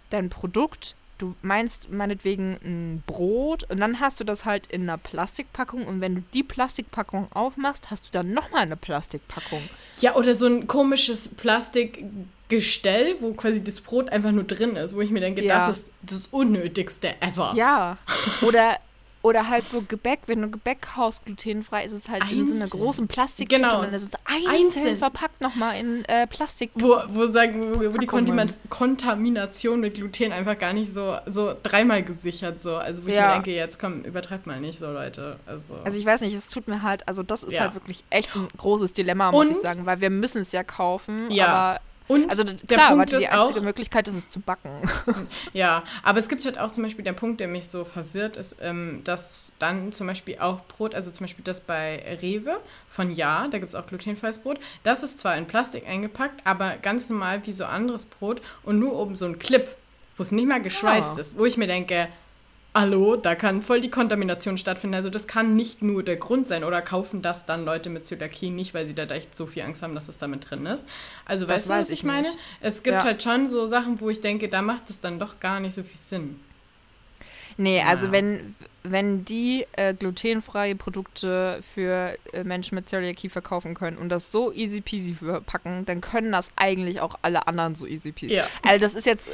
dein Produkt. Du meinst meinetwegen ein Brot und dann hast du das halt in einer Plastikpackung und wenn du die Plastikpackung aufmachst, hast du dann nochmal eine Plastikpackung. Ja, oder so ein komisches Plastikgestell, wo quasi das Brot einfach nur drin ist, wo ich mir denke, Ja. das ist das Unnötigste ever. Ja. Oder, (laughs) oder halt so Gebäck, wenn du Gebäck kaufst, glutenfrei, ist es halt in so einer Einzeln. großen Plastik Genau. und dann ist es einzeln, Einzeln. verpackt nochmal in äh, Plastik. Wo, wo sagen, wo, wo die Kontamination mit Gluten einfach gar nicht so, so dreimal gesichert so. Also wo ich Ja. mir denke, jetzt komm, übertreibt mal nicht so, Leute. Also, Also ich weiß nicht, es tut mir halt, also das ist Ja. halt wirklich echt ein großes Dilemma, muss ich Und- sagen, weil wir müssen es ja kaufen, Ja. aber und also der klar, Punkt warte, die einzige auch, Möglichkeit ist es zu backen. (laughs) ja, aber es gibt halt auch zum Beispiel der Punkt, der mich so verwirrt, ist, ähm, dass dann zum Beispiel auch Brot, also zum Beispiel das bei Rewe von Ja, da gibt es auch glutenfreies Brot, das ist zwar in Plastik eingepackt, aber ganz normal wie so anderes Brot und nur oben so ein Clip, wo es nicht mal geschweißt Ah. ist, wo ich mir denke, hallo, da kann voll die Kontamination stattfinden. Also das kann nicht nur der Grund sein. Oder kaufen das dann Leute mit Zöliakie nicht, weil sie da echt so viel Angst haben, dass es damit drin ist. Also Das weißt du, was ich meine? nicht. Es gibt Ja. halt schon so Sachen, wo ich denke, da macht es dann doch gar nicht so viel Sinn. Nee, also Ja. wenn, wenn die äh, glutenfreie Produkte für äh, Menschen mit Zöliakie verkaufen können und das so easy peasy verpacken, dann können das eigentlich auch alle anderen so easy peasy. Ja. Also das ist jetzt, äh,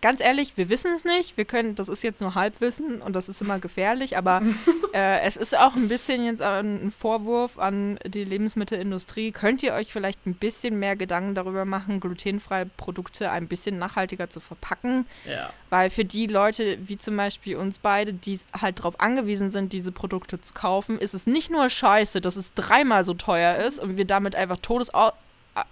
ganz ehrlich, wir wissen es nicht. Wir können, das ist jetzt nur Halbwissen und das ist immer gefährlich, aber (laughs) äh, es ist auch ein bisschen jetzt ein Vorwurf an die Lebensmittelindustrie. Könnt ihr euch vielleicht ein bisschen mehr Gedanken darüber machen, glutenfreie Produkte ein bisschen nachhaltiger zu verpacken? Ja. Weil für die Leute, wie zum Beispiel uns beide, die halt darauf angewiesen sind, diese Produkte zu kaufen, ist es nicht nur scheiße, dass es dreimal so teuer ist und wir damit einfach todes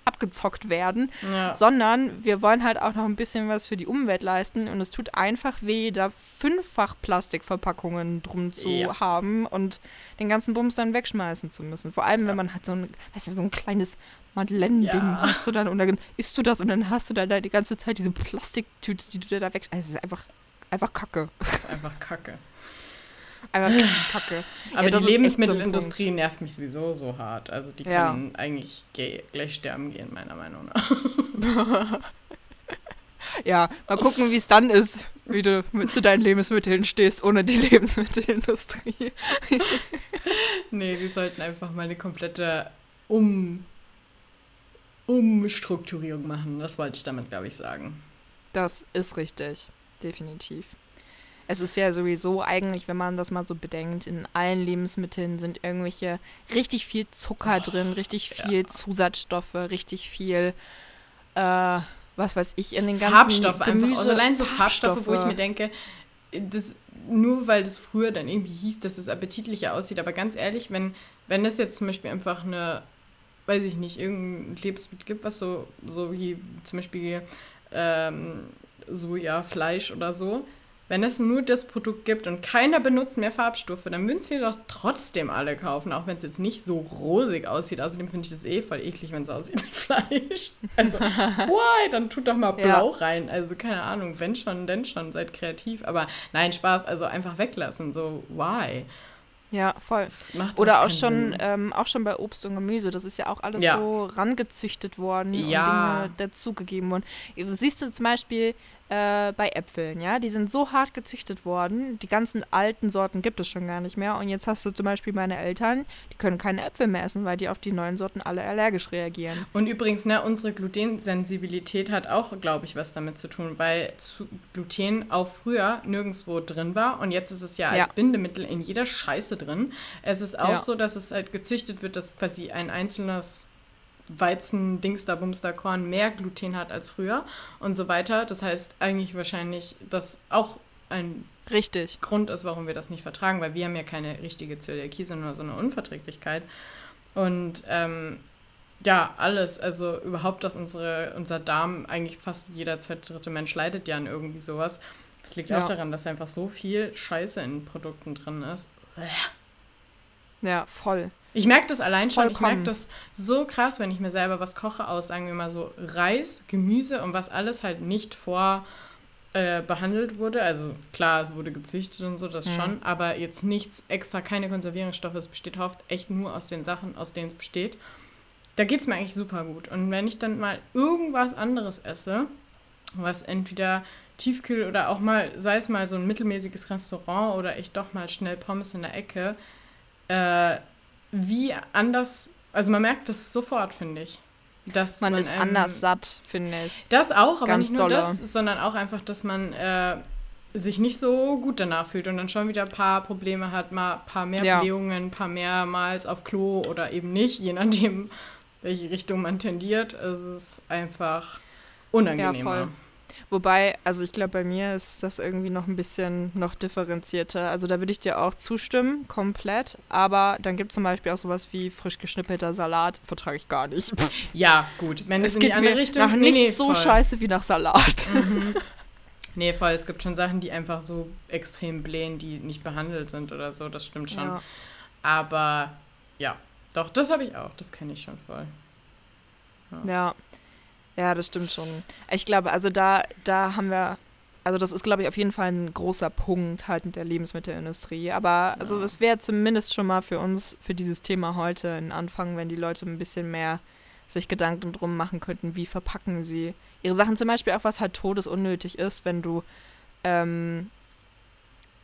abgezockt werden, Ja. sondern wir wollen halt auch noch ein bisschen was für die Umwelt leisten und es tut einfach weh, da fünffach Plastikverpackungen drum zu Ja. haben und den ganzen Bums dann wegschmeißen zu müssen. Vor allem, Ja. wenn man halt so ein, weißt du, so ein kleines Madeleine-Ding hast du dann und dann isst du das und dann hast du da, die ganze Zeit diese Plastiktüte, die du da weg. Also es ist einfach, einfach Kacke. Das ist einfach kacke. Einfach Kacke. (sighs) Aber Ja, die echt so Lebensmittelindustrie nervt mich sowieso so hart. Also die Ja. kann eigentlich ge gleich sterben gehen, meiner Meinung nach. (laughs) Ja, mal gucken, wie es dann ist. wie du mit, zu deinen Lebensmitteln stehst, ohne die (laughs) Lebensmittelindustrie. (laughs) nee, wir sollten einfach mal eine komplette um Umstrukturierung machen. Das wollte ich damit, glaube ich, sagen. Das ist richtig, definitiv. Es ist ja sowieso eigentlich, wenn man das mal so bedenkt, in allen Lebensmitteln sind irgendwelche richtig viel Zucker oh, drin, richtig viel ja. Zusatzstoffe, richtig viel, äh, was weiß ich, in den ganzen Farbstoffe Gemüse, einfach. Also allein so Farbstoffe, Farbstoffe, wo ich mir denke, das, nur weil das früher dann irgendwie hieß, dass es appetitlicher aussieht. Aber ganz ehrlich, wenn, wenn das jetzt zum Beispiel einfach eine weiß ich nicht, irgendein Lebensmittel gibt, was so, so wie zum Beispiel ähm, Soja, Fleisch oder so, wenn es nur das Produkt gibt und keiner benutzt mehr Farbstoffe, dann würden es wir das trotzdem alle kaufen, auch wenn es jetzt nicht so rosig aussieht. Außerdem finde ich das eh voll eklig, wenn es aussieht wie (laughs) Fleisch. Also, (laughs) why? Dann tut doch mal Blau ja. rein. Also, keine Ahnung, wenn schon, denn schon, seid kreativ. Aber nein, Spaß, also einfach weglassen. So, why? Ja, voll. Oder auch schon, ähm, auch schon bei Obst und Gemüse. Das ist ja auch alles ja. so rangezüchtet worden ja. und Dinge dazugegeben worden. Siehst du zum Beispiel äh, bei Äpfeln, ja, die sind so hart gezüchtet worden, die ganzen alten Sorten gibt es schon gar nicht mehr. Und jetzt hast du zum Beispiel meine Eltern, die können keine Äpfel mehr essen, weil die auf die neuen Sorten alle allergisch reagieren. Und übrigens, ne, unsere Glutensensibilität hat auch, glaube ich, was damit zu tun, weil zu Gluten auch früher nirgendwo drin war und jetzt ist es ja als ja. Bindemittel in jeder Scheiße drin. Es ist auch ja. so, dass es halt gezüchtet wird, dass quasi ein einzelnes Weizen, Dingster, Bumster, Korn mehr Gluten hat als früher und so weiter. Das heißt eigentlich wahrscheinlich, dass auch ein Richtig. Grund ist, warum wir das nicht vertragen, weil wir haben ja keine richtige Zöliakie, sondern nur so eine Unverträglichkeit. Und ähm, ja, alles, also überhaupt, dass unsere, unser Darm, eigentlich fast jeder zweite, dritte Mensch leidet ja an irgendwie sowas. Das liegt ja. auch daran, dass einfach so viel Scheiße in Produkten drin ist. Ja, voll. Ich merke das allein schon. Vollkommen. Ich merke das so krass, wenn ich mir selber was koche aus, sagen wir mal so Reis, Gemüse und was alles halt nicht vor äh, behandelt wurde. Also klar, es wurde gezüchtet und so, das mhm. schon, aber jetzt nichts extra, keine Konservierungsstoffe. Es besteht oft echt nur aus den Sachen, aus denen es besteht. Da geht es mir eigentlich super gut. Und wenn ich dann mal irgendwas anderes esse, was entweder Tiefkühl oder auch mal, sei es mal so ein mittelmäßiges Restaurant oder ich doch mal schnell Pommes in der Ecke, äh, wie anders, also man merkt das sofort, finde ich. Dass man, man ist ähm, anders satt, finde ich. Das auch, aber Ganz nicht nur dolle. das, sondern auch einfach, dass man äh, sich nicht so gut danach fühlt und dann schon wieder ein paar Probleme hat, mal ein paar mehr ja. Blähungen, ein paar mehrmals auf Klo oder eben nicht, je nachdem, (laughs) welche Richtung man tendiert. Es ist einfach unangenehmer. Ja. Wobei, also ich glaube, bei mir ist das irgendwie noch ein bisschen noch differenzierter. Also da würde ich dir auch zustimmen, komplett. Aber dann gibt es zum Beispiel auch sowas wie frisch geschnippelter Salat, vertrage ich gar nicht. (laughs) Ja, gut. Wenn es in die andere Richtung nach nee, nichts nee, so scheiße wie nach Salat. Mhm. Nee, voll. Es gibt schon Sachen, die einfach so extrem blähen, die nicht behandelt sind oder so. Das stimmt schon. Ja. Aber ja, doch, das habe ich auch. Das kenne ich schon voll. Ja. ja. Ja, das stimmt schon. Ich glaube, also da, da haben wir, also das ist, glaube ich, auf jeden Fall ein großer Punkt halt mit der Lebensmittelindustrie. Aber also ja. es wäre zumindest schon mal für uns, für dieses Thema heute ein Anfang, wenn die Leute ein bisschen mehr sich Gedanken drum machen könnten, wie verpacken sie ihre Sachen. Zum Beispiel auch, was halt todesunnötig ist, wenn du, ähm,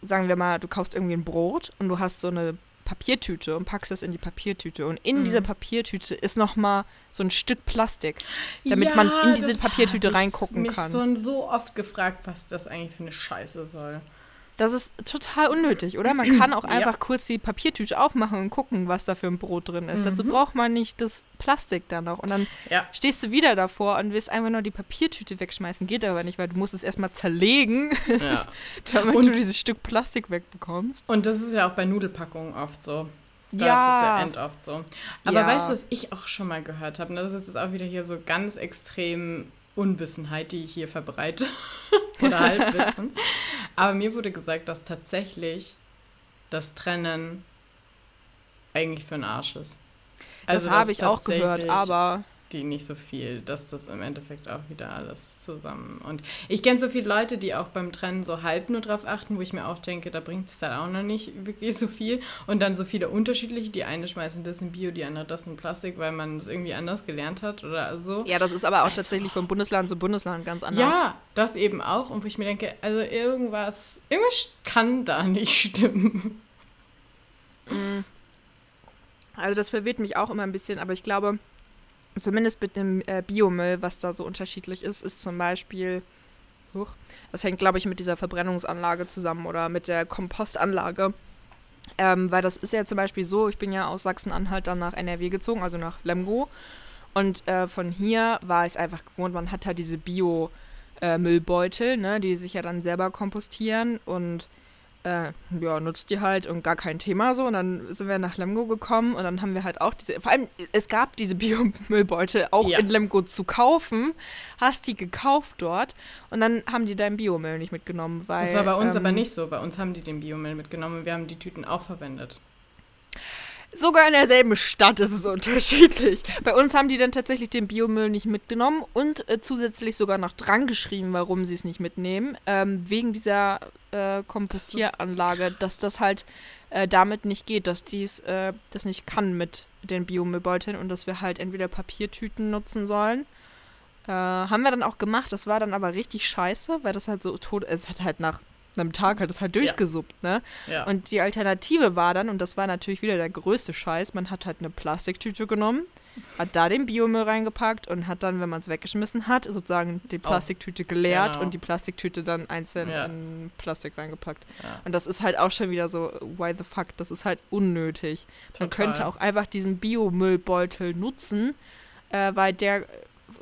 sagen wir mal, du kaufst irgendwie ein Brot und du hast so eine Papiertüte und packst es in die Papiertüte. Und in mhm. dieser Papiertüte ist nochmal so ein Stück Plastik, damit ja, man in diese Papiertüte reingucken kann. Ich habe mich so oft gefragt, was das eigentlich für eine Scheiße soll. Das ist total unnötig, oder? Man kann auch (clears throat) einfach ja. kurz die Papiertüte aufmachen und gucken, was da für ein Brot drin ist. Mhm. Dazu braucht man nicht das Plastik da noch. Und dann ja. stehst du wieder davor und willst einfach nur die Papiertüte wegschmeißen. Geht aber nicht, weil du musst es erstmal zerlegen, ja. (laughs) damit und, du dieses Stück Plastik wegbekommst. Und das ist ja auch bei Nudelpackungen oft so. Das ja. ist ja end oft so. Aber ja. weißt du, was ich auch schon mal gehört habe? Das ist jetzt auch wieder hier so ganz extrem Unwissenheit, die ich hier verbreite. (laughs) Oder Halbwissen. Aber mir wurde gesagt, dass tatsächlich das Trennen eigentlich für den Arsch ist. Also das habe ich auch gehört, aber. Die nicht so viel, dass das im Endeffekt auch wieder alles zusammen. Und ich kenne so viele Leute, die auch beim Trennen so halb nur drauf achten, wo ich mir auch denke, da bringt es halt auch noch nicht wirklich so viel. Und dann so viele unterschiedliche, die eine schmeißen das in Bio, die andere das in Plastik, weil man es irgendwie anders gelernt hat oder so. Ja, das ist aber auch also, tatsächlich von Bundesland zu Bundesland ganz anders. Ja, das eben auch. Und wo ich mir denke, also irgendwas, irgendwas kann da nicht stimmen. Mhm. Also das verwirrt mich auch immer ein bisschen, aber ich glaube, zumindest mit dem äh, Biomüll, was da so unterschiedlich ist, ist zum Beispiel, huch, das hängt, glaube ich, mit dieser Verbrennungsanlage zusammen oder mit der Kompostanlage. Ähm, weil das ist ja zum Beispiel so, ich bin ja aus Sachsen-Anhalt dann nach NRW gezogen, also nach Lemgo. Und äh, von hier war es einfach gewohnt, man hat halt diese Bio-Müllbeutel, äh, ne, die sich ja dann selber kompostieren und äh, ja, nutzt die halt und gar kein Thema so. Und dann sind wir nach Lemgo gekommen und dann haben wir halt auch diese, vor allem, es gab diese (laughs) Biomüllbeutel auch ja. in Lemgo zu kaufen. Hast die gekauft dort und dann haben die deinen Biomüll nicht mitgenommen. Weil, das war bei uns ähm, aber nicht so. Bei uns haben die den Biomüll mitgenommen und wir haben die Tüten auch verwendet. Sogar in derselben Stadt ist es unterschiedlich. Bei uns haben die dann tatsächlich den Biomüll nicht mitgenommen und äh, zusätzlich sogar noch dran geschrieben, warum sie es nicht mitnehmen. Ähm, wegen dieser äh, Kompostieranlage, das dass das halt äh, damit nicht geht, dass dies äh, das nicht kann mit den Biomüllbeuteln und dass wir halt entweder Papiertüten nutzen sollen. Äh, haben wir dann auch gemacht. Das war dann aber richtig scheiße, weil das halt so tot. Es hat halt nach einem Tag hat es halt durchgesuppt, ja. ne? Ja. Und die Alternative war dann, und das war natürlich wieder der größte Scheiß, man hat halt eine Plastiktüte genommen, hat da den Biomüll reingepackt und hat dann, wenn man es weggeschmissen hat, sozusagen die Plastiktüte geleert genau. und die Plastiktüte dann einzeln ja. in Plastik reingepackt. Ja. Und das ist halt auch schon wieder so, why the fuck, das ist halt unnötig. Total. Man könnte auch einfach diesen Biomüllbeutel nutzen, äh, weil der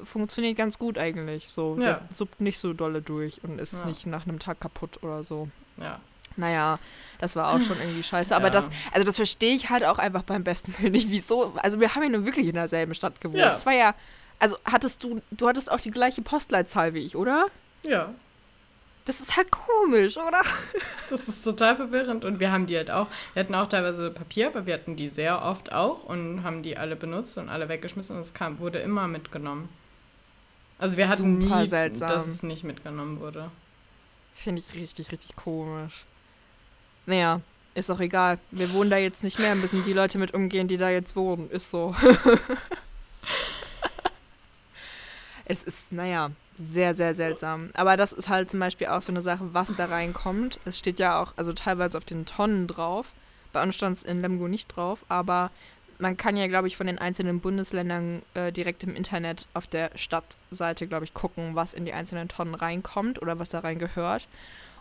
funktioniert ganz gut eigentlich. So, ja. der suppt nicht so dolle durch und ist ja. nicht nach einem Tag kaputt oder so. Ja. Naja, das war auch schon irgendwie scheiße. Aber ja. das, also das verstehe ich halt auch einfach beim besten Willen nicht. Wieso? Also wir haben ja nun wirklich in derselben Stadt gewohnt. Ja. Das war ja, also hattest du, du hattest auch die gleiche Postleitzahl wie ich, oder? Ja. Das ist halt komisch, oder? Das ist total verwirrend. Und wir haben die halt auch, wir hatten auch teilweise Papier, aber wir hatten die sehr oft auch und haben die alle benutzt und alle weggeschmissen und es kam, wurde immer mitgenommen. Also wir hatten Super nie, seltsam. dass es nicht mitgenommen wurde. Finde ich richtig, richtig komisch. Naja, ist auch egal. Wir wohnen da jetzt nicht mehr, müssen die Leute mit umgehen, die da jetzt wohnen. Ist so. (laughs) es ist, naja, sehr, sehr seltsam. Aber das ist halt zum Beispiel auch so eine Sache, was da reinkommt. Es steht ja auch, also teilweise auf den Tonnen drauf. Bei uns stand es in Lemgo nicht drauf, aber man kann ja, glaube ich, von den einzelnen Bundesländern äh, direkt im Internet auf der Stadtseite, glaube ich, gucken, was in die einzelnen Tonnen reinkommt oder was da rein gehört.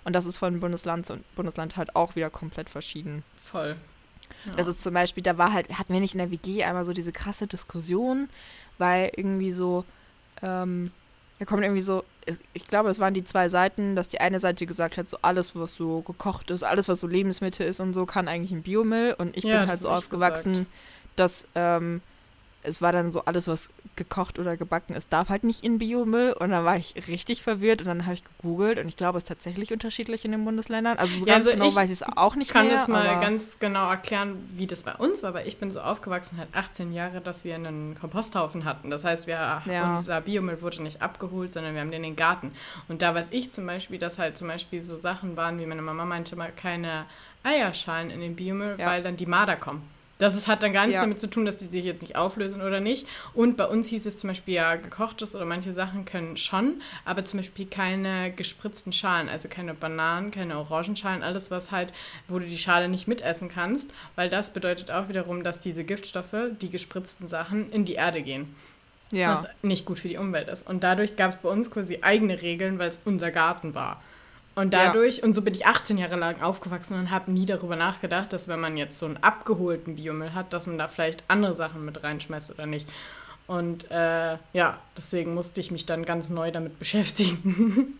Und das ist von Bundesland zu Bundesland halt auch wieder komplett verschieden. Voll. Ja. Das ist zum Beispiel, da war halt, hatten wir nicht in der WG einmal so diese krasse Diskussion, weil irgendwie so, ähm, da kommt irgendwie so, ich glaube, es waren die zwei Seiten, dass die eine Seite gesagt hat, so alles, was so gekocht ist, alles, was so Lebensmittel ist und so, kann eigentlich in Biomüll. Und ich ja, bin halt so aufgewachsen, gesagt dass ähm, es war dann so alles, was gekocht oder gebacken ist, darf halt nicht in Biomüll. Und dann war ich richtig verwirrt und dann habe ich gegoogelt und ich glaube, es ist tatsächlich unterschiedlich in den Bundesländern. Also so ja, ganz also genau weiß ich es auch nicht mehr. Ich kann das mal ganz genau erklären, wie das bei uns war, weil ich bin so aufgewachsen, halt 18 Jahre, dass wir einen Komposthaufen hatten. Das heißt, wir, ja. unser Biomüll wurde nicht abgeholt, sondern wir haben den in den Garten. Und da weiß ich zum Beispiel, dass halt zum Beispiel so Sachen waren, wie meine Mama meinte, mal keine Eierschalen in den Biomüll, ja. weil dann die Marder kommen. Das ist, hat dann gar nichts ja. damit zu tun, dass die sich jetzt nicht auflösen oder nicht. Und bei uns hieß es zum Beispiel ja, gekochtes oder manche Sachen können schon, aber zum Beispiel keine gespritzten Schalen, also keine Bananen, keine Orangenschalen, alles was halt, wo du die Schale nicht mitessen kannst, weil das bedeutet auch wiederum, dass diese Giftstoffe, die gespritzten Sachen, in die Erde gehen. Ja. Was nicht gut für die Umwelt ist. Und dadurch gab es bei uns quasi eigene Regeln, weil es unser Garten war. Und dadurch, ja. und so bin ich 18 Jahre lang aufgewachsen und habe nie darüber nachgedacht, dass wenn man jetzt so einen abgeholten Biomüll hat, dass man da vielleicht andere Sachen mit reinschmeißt oder nicht. Und äh, ja, deswegen musste ich mich dann ganz neu damit (laughs) beschäftigen.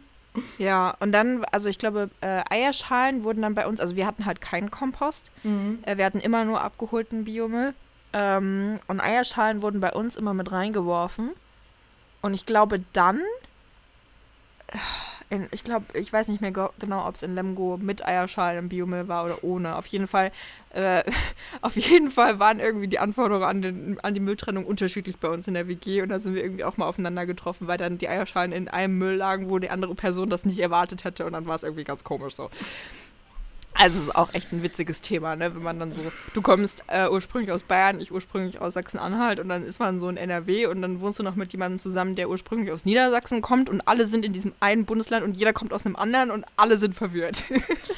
Ja, und dann, also ich glaube, äh, Eierschalen wurden dann bei uns, also wir hatten halt keinen Kompost. Mhm. Äh, wir hatten immer nur abgeholten Biomüll. Ähm, und Eierschalen wurden bei uns immer mit reingeworfen. Und ich glaube dann in, ich glaube, ich weiß nicht mehr genau, ob es in Lemgo mit Eierschalen im Biomüll war oder ohne. Auf jeden Fall, äh, (laughs) auf jeden Fall waren irgendwie die Anforderungen an, den, an die Mülltrennung unterschiedlich bei uns in der WG und da sind wir irgendwie auch mal aufeinander getroffen, weil dann die Eierschalen in einem Müll lagen, wo die andere Person das nicht erwartet hätte und dann war es irgendwie ganz komisch so. Also es ist auch echt ein witziges Thema, ne? wenn man dann so, du kommst äh, ursprünglich aus Bayern, ich ursprünglich aus Sachsen-Anhalt und dann ist man so in NRW und dann wohnst du noch mit jemandem zusammen, der ursprünglich aus Niedersachsen kommt und alle sind in diesem einen Bundesland und jeder kommt aus einem anderen und alle sind verwirrt.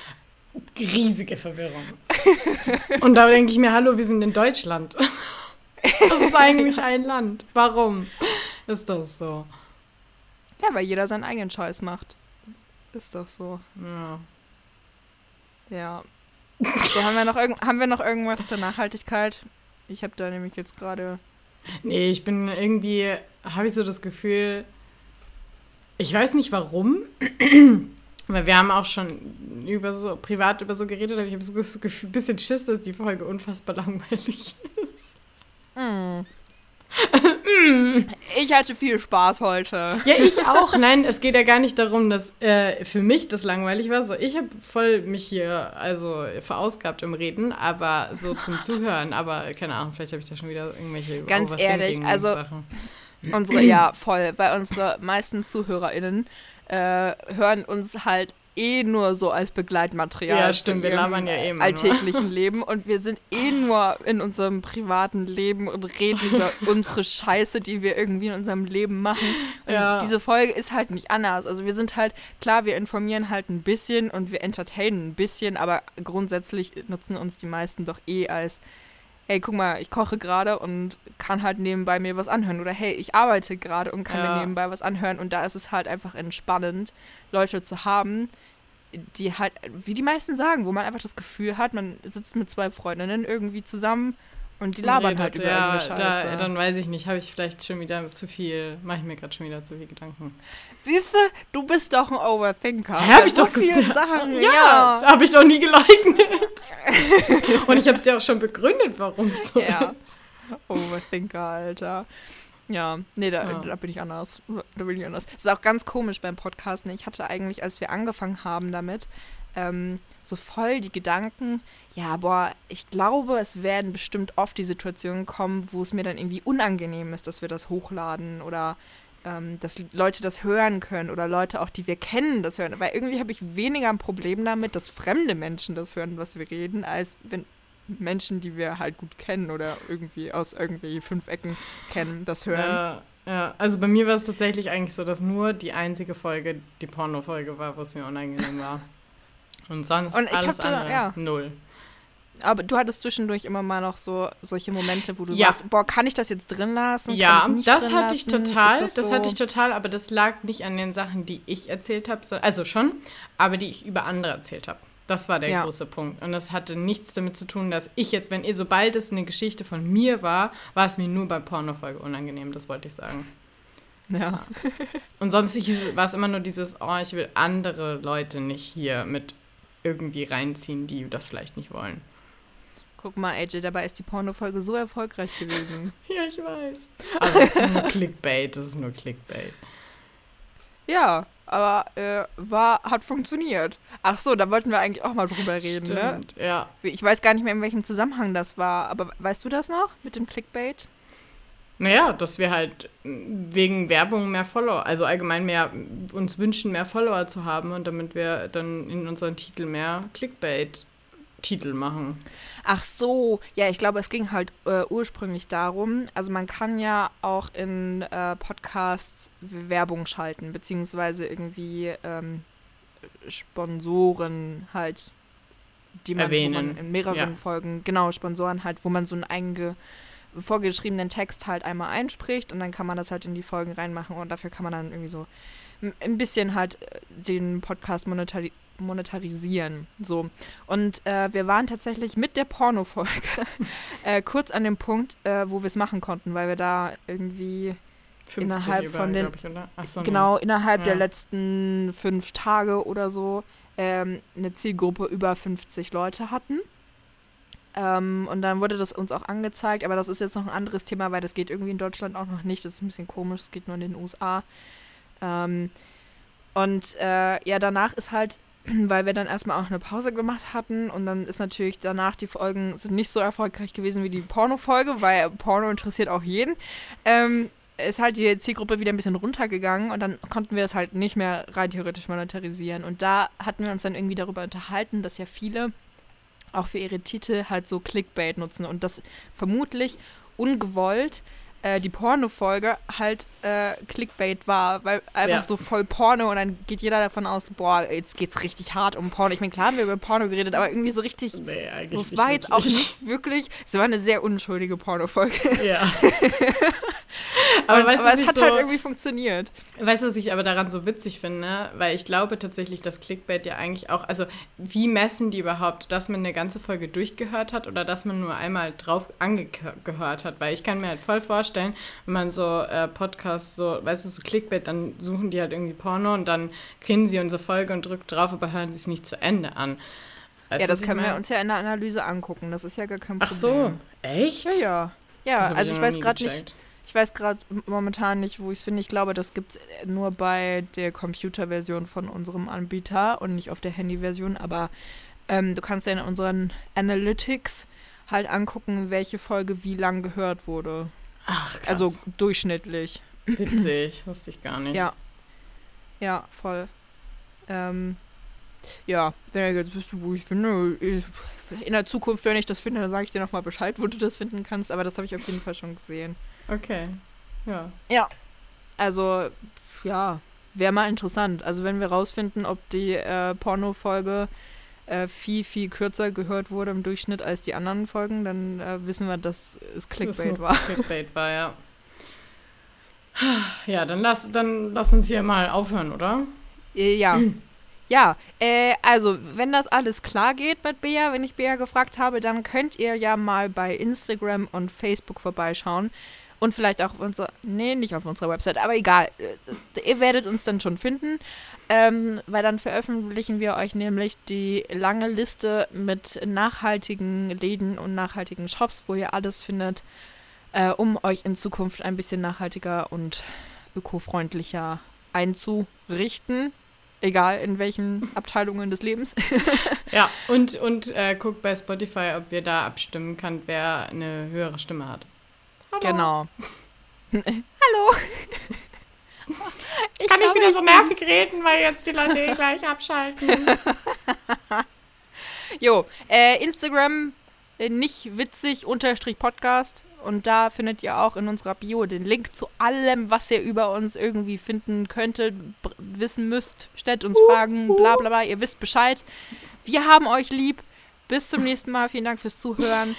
(laughs) Riesige Verwirrung. und da denke ich mir, hallo, wir sind in Deutschland. (laughs) Das ist eigentlich ein Land. Warum ist das so? Ja, weil jeder seinen eigenen Scheiß macht. Ist doch so. Ja. Ja. So, haben, wir noch haben wir noch irgendwas zur Nachhaltigkeit? Ich habe da nämlich jetzt gerade. Nee, ich bin irgendwie, habe ich so das Gefühl, ich weiß nicht warum, (clears throat) weil wir haben auch schon über so, privat über so geredet, aber ich habe so das Gefühl, ein bisschen Schiss, dass die Folge unfassbar langweilig (laughs) ist. Mm. Ich hatte viel Spaß heute. Ja, ich auch. Nein, es geht ja gar nicht darum, dass äh, für mich das langweilig war. So, ich habe voll mich hier also verausgabt im Reden, aber so zum Zuhören. Aber keine Ahnung, vielleicht habe ich da schon wieder irgendwelche Ganz ehrlich, also Sachen. unsere ja voll, weil unsere meisten ZuhörerInnen äh, hören uns halt eh nur so als Begleitmaterial. Ja, stimmt, wir labern ja eh immer alltäglichen (laughs) Leben und wir sind eh nur in unserem privaten Leben und reden (laughs) über unsere Scheiße, die wir irgendwie in unserem Leben machen. Und ja. diese Folge ist halt nicht anders. Also wir sind halt, klar, wir informieren halt ein bisschen und wir entertainen ein bisschen, aber grundsätzlich nutzen uns die meisten doch eh als hey, guck mal, ich koche gerade und kann halt nebenbei mir was anhören. Oder hey, ich arbeite gerade und kann ja. mir nebenbei was anhören. Und da ist es halt einfach entspannend, Leute zu haben, die halt, wie die meisten sagen, wo man einfach das Gefühl hat, man sitzt mit zwei Freundinnen irgendwie zusammen und die labern redet, halt über ja, irgendeine Scheiße. Da, dann weiß ich nicht, habe ich vielleicht schon wieder zu viel, mache ich mir gerade schon wieder zu viel Gedanken. Siehst du, du bist doch ein Overthinker. Ja, habe ich doch gesagt. Sachen, ja, ja. habe ich doch nie geleugnet. und ich habe es dir auch schon begründet, warum es (laughs) so ja. ist. Overthinker, Alter. Ja, nee, da, ja. da bin ich anders. Da bin ich anders. Das ist auch ganz komisch beim Podcasten. Ich hatte eigentlich, als wir angefangen haben damit, ähm, so voll die Gedanken, ja, boah, ich glaube, es werden bestimmt oft die Situationen kommen, wo es mir dann irgendwie unangenehm ist, dass wir das hochladen oder ähm, dass Leute das hören können oder Leute auch, die wir kennen, das hören. Weil irgendwie habe ich weniger ein Problem damit, dass fremde Menschen das hören, was wir reden, als wenn Menschen, die wir halt gut kennen oder irgendwie aus irgendwie fünf Ecken kennen, das hören. Ja, ja. also bei mir war es tatsächlich eigentlich so, dass nur die einzige Folge die Porno-Folge war, wo es mir unangenehm war. Und sonst Und alles andere da, ja. null. Aber du hattest zwischendurch immer mal noch so solche Momente, wo du ja. sagst, boah, kann ich das jetzt drin lassen? Ja, das hatte lassen? ich total. Das, das so? hatte ich total, aber das lag nicht an den Sachen, die ich erzählt habe, also schon, aber die ich über andere erzählt habe. Das war der ja. große Punkt. Und das hatte nichts damit zu tun, dass ich jetzt, wenn ihr, sobald es eine Geschichte von mir war, war es mir nur bei Pornofolge unangenehm, das wollte ich sagen. Ja. (laughs) Und sonst war es immer nur dieses, oh, ich will andere Leute nicht hier mit irgendwie reinziehen, die das vielleicht nicht wollen. Guck mal, AJ, dabei ist die Pornofolge so erfolgreich gewesen. (laughs) ja, ich weiß. Aber das ist nur Clickbait, das ist nur Clickbait. Ja, aber äh, war, hat funktioniert. Ach so, da wollten wir eigentlich auch mal drüber reden, ne? Stimmt, ne? ja. Ich weiß gar nicht mehr, in welchem Zusammenhang das war, aber weißt du das noch mit dem Clickbait? Naja, dass wir halt wegen Werbung mehr Follower, also allgemein mehr uns wünschen, mehr Follower zu haben und damit wir dann in unseren Titel mehr Clickbait-Titel machen. Ach so, ja, ich glaube, es ging halt äh, ursprünglich darum, also man kann ja auch in äh, Podcasts Werbung schalten, beziehungsweise irgendwie ähm, Sponsoren halt, die man, man in mehreren ja. Folgen, genau, Sponsoren halt, wo man so einen einge vorgeschriebenen Text halt einmal einspricht und dann kann man das halt in die Folgen reinmachen und dafür kann man dann irgendwie so ein bisschen halt äh, den Podcast monetarisieren. So. Und äh, wir waren tatsächlich mit der Porno-Folge (laughs) äh, kurz an dem Punkt, äh, wo wir es machen konnten, weil wir da irgendwie innerhalb von den ich, so, genau innerhalb ja. der letzten fünf Tage oder so ähm, eine Zielgruppe über 50 Leute hatten. Ähm, und dann wurde das uns auch angezeigt, aber das ist jetzt noch ein anderes Thema, weil das geht irgendwie in Deutschland auch noch nicht. Das ist ein bisschen komisch, es geht nur in den USA. Ähm, Und äh, ja, danach ist halt, (clears throat) weil wir dann erstmal auch eine Pause gemacht hatten und dann ist natürlich danach die Folgen sind nicht so erfolgreich gewesen wie die Porno-Folge, weil Porno interessiert auch jeden. Ähm, ist halt die Zielgruppe wieder ein bisschen runtergegangen und dann konnten wir das halt nicht mehr rein theoretisch monetarisieren. Und da hatten wir uns dann irgendwie darüber unterhalten, dass ja viele auch für ihre Titel halt so Clickbait nutzen und das vermutlich ungewollt äh, die Porno-Folge halt äh, Clickbait war, weil einfach Ja. so voll Porno und dann geht jeder davon aus, boah, jetzt geht's richtig hart um Porno. Ich meine, klar haben wir über Porno geredet, aber irgendwie so richtig. Nee, eigentlich So, es war jetzt auch nicht wirklich. Es war eine sehr unschuldige Porno-Folge. Ja. (laughs) aber Und- weißt du, aber was es hat so, halt irgendwie funktioniert. Weißt du, was ich aber daran so witzig finde? Weil ich glaube tatsächlich, dass Clickbait ja eigentlich auch, also wie messen die überhaupt, dass man eine ganze Folge durchgehört hat oder dass man nur einmal drauf angehört hat? Weil ich kann mir halt voll vorstellen, wenn man so äh, Podcasts, so, weißt du, so Clickbait, dann suchen die halt irgendwie Porno und dann kriegen sie unsere Folge und drücken drauf, aber hören sie es nicht zu Ende an. Weißt ja, das ich können wir uns ja in der Analyse angucken. Das ist ja gar kein Problem. Ach so, echt? Ja, ja. Ja, also ich noch weiß gerade nicht, ich weiß gerade momentan nicht, wo ich es finde. Ich glaube, das gibt es nur bei der Computerversion von unserem Anbieter und nicht auf der Handyversion. Aber ähm, du kannst ja in unseren Analytics halt angucken, welche Folge wie lang gehört wurde. Ach, krass. Also durchschnittlich. witzig, wusste ich gar nicht. Ja. Ja, voll. Ähm, ja, wenn ihr jetzt wisst, wo ich finde, in der Zukunft, wenn ich das finde, dann sage ich dir nochmal Bescheid, wo du das finden kannst. Aber das habe ich auf jeden Fall schon gesehen. Okay, ja. Ja. Also, ja, wäre mal interessant. Also, wenn wir rausfinden, ob die äh, Porno-Folge äh, viel, viel kürzer gehört wurde im Durchschnitt als die anderen Folgen, dann äh, wissen wir, dass es Das Clickbait nur war. Clickbait war, ja. Ja, dann lass, dann lass uns hier mal aufhören, oder? Äh, Ja. (clears throat) Ja, äh, also, wenn das alles klar geht mit Bea, wenn ich Bea gefragt habe, dann könnt ihr ja mal bei Instagram und Facebook vorbeischauen. Und vielleicht auch auf unserer, nee, nicht auf unserer Website, aber egal. Äh, Ihr werdet uns dann schon finden, ähm, weil dann veröffentlichen wir euch nämlich die lange Liste mit nachhaltigen Läden und nachhaltigen Shops, wo ihr alles findet, äh, um euch in Zukunft ein bisschen nachhaltiger und ökofreundlicher einzurichten. Egal in welchen (laughs) Abteilungen des Lebens. (laughs) Ja, und, und äh, guckt bei Spotify, ob ihr da abstimmen könnt, wer eine höhere Stimme hat. Genau. (laughs) Hallo. (laughs) Ich Kann ich glaube, wieder so nervig reden, weil jetzt die Leute eh gleich abschalten? (laughs) Jo, äh, Instagram äh, nicht witzig unterstrich Podcast und da findet ihr auch in unserer Bio den Link zu allem, was ihr über uns irgendwie finden könntet, wissen müsst, stellt uns Fragen, bla bla bla, ihr wisst Bescheid. Wir haben euch lieb. Bis zum nächsten Mal. Vielen Dank fürs Zuhören.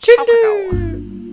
Kakao.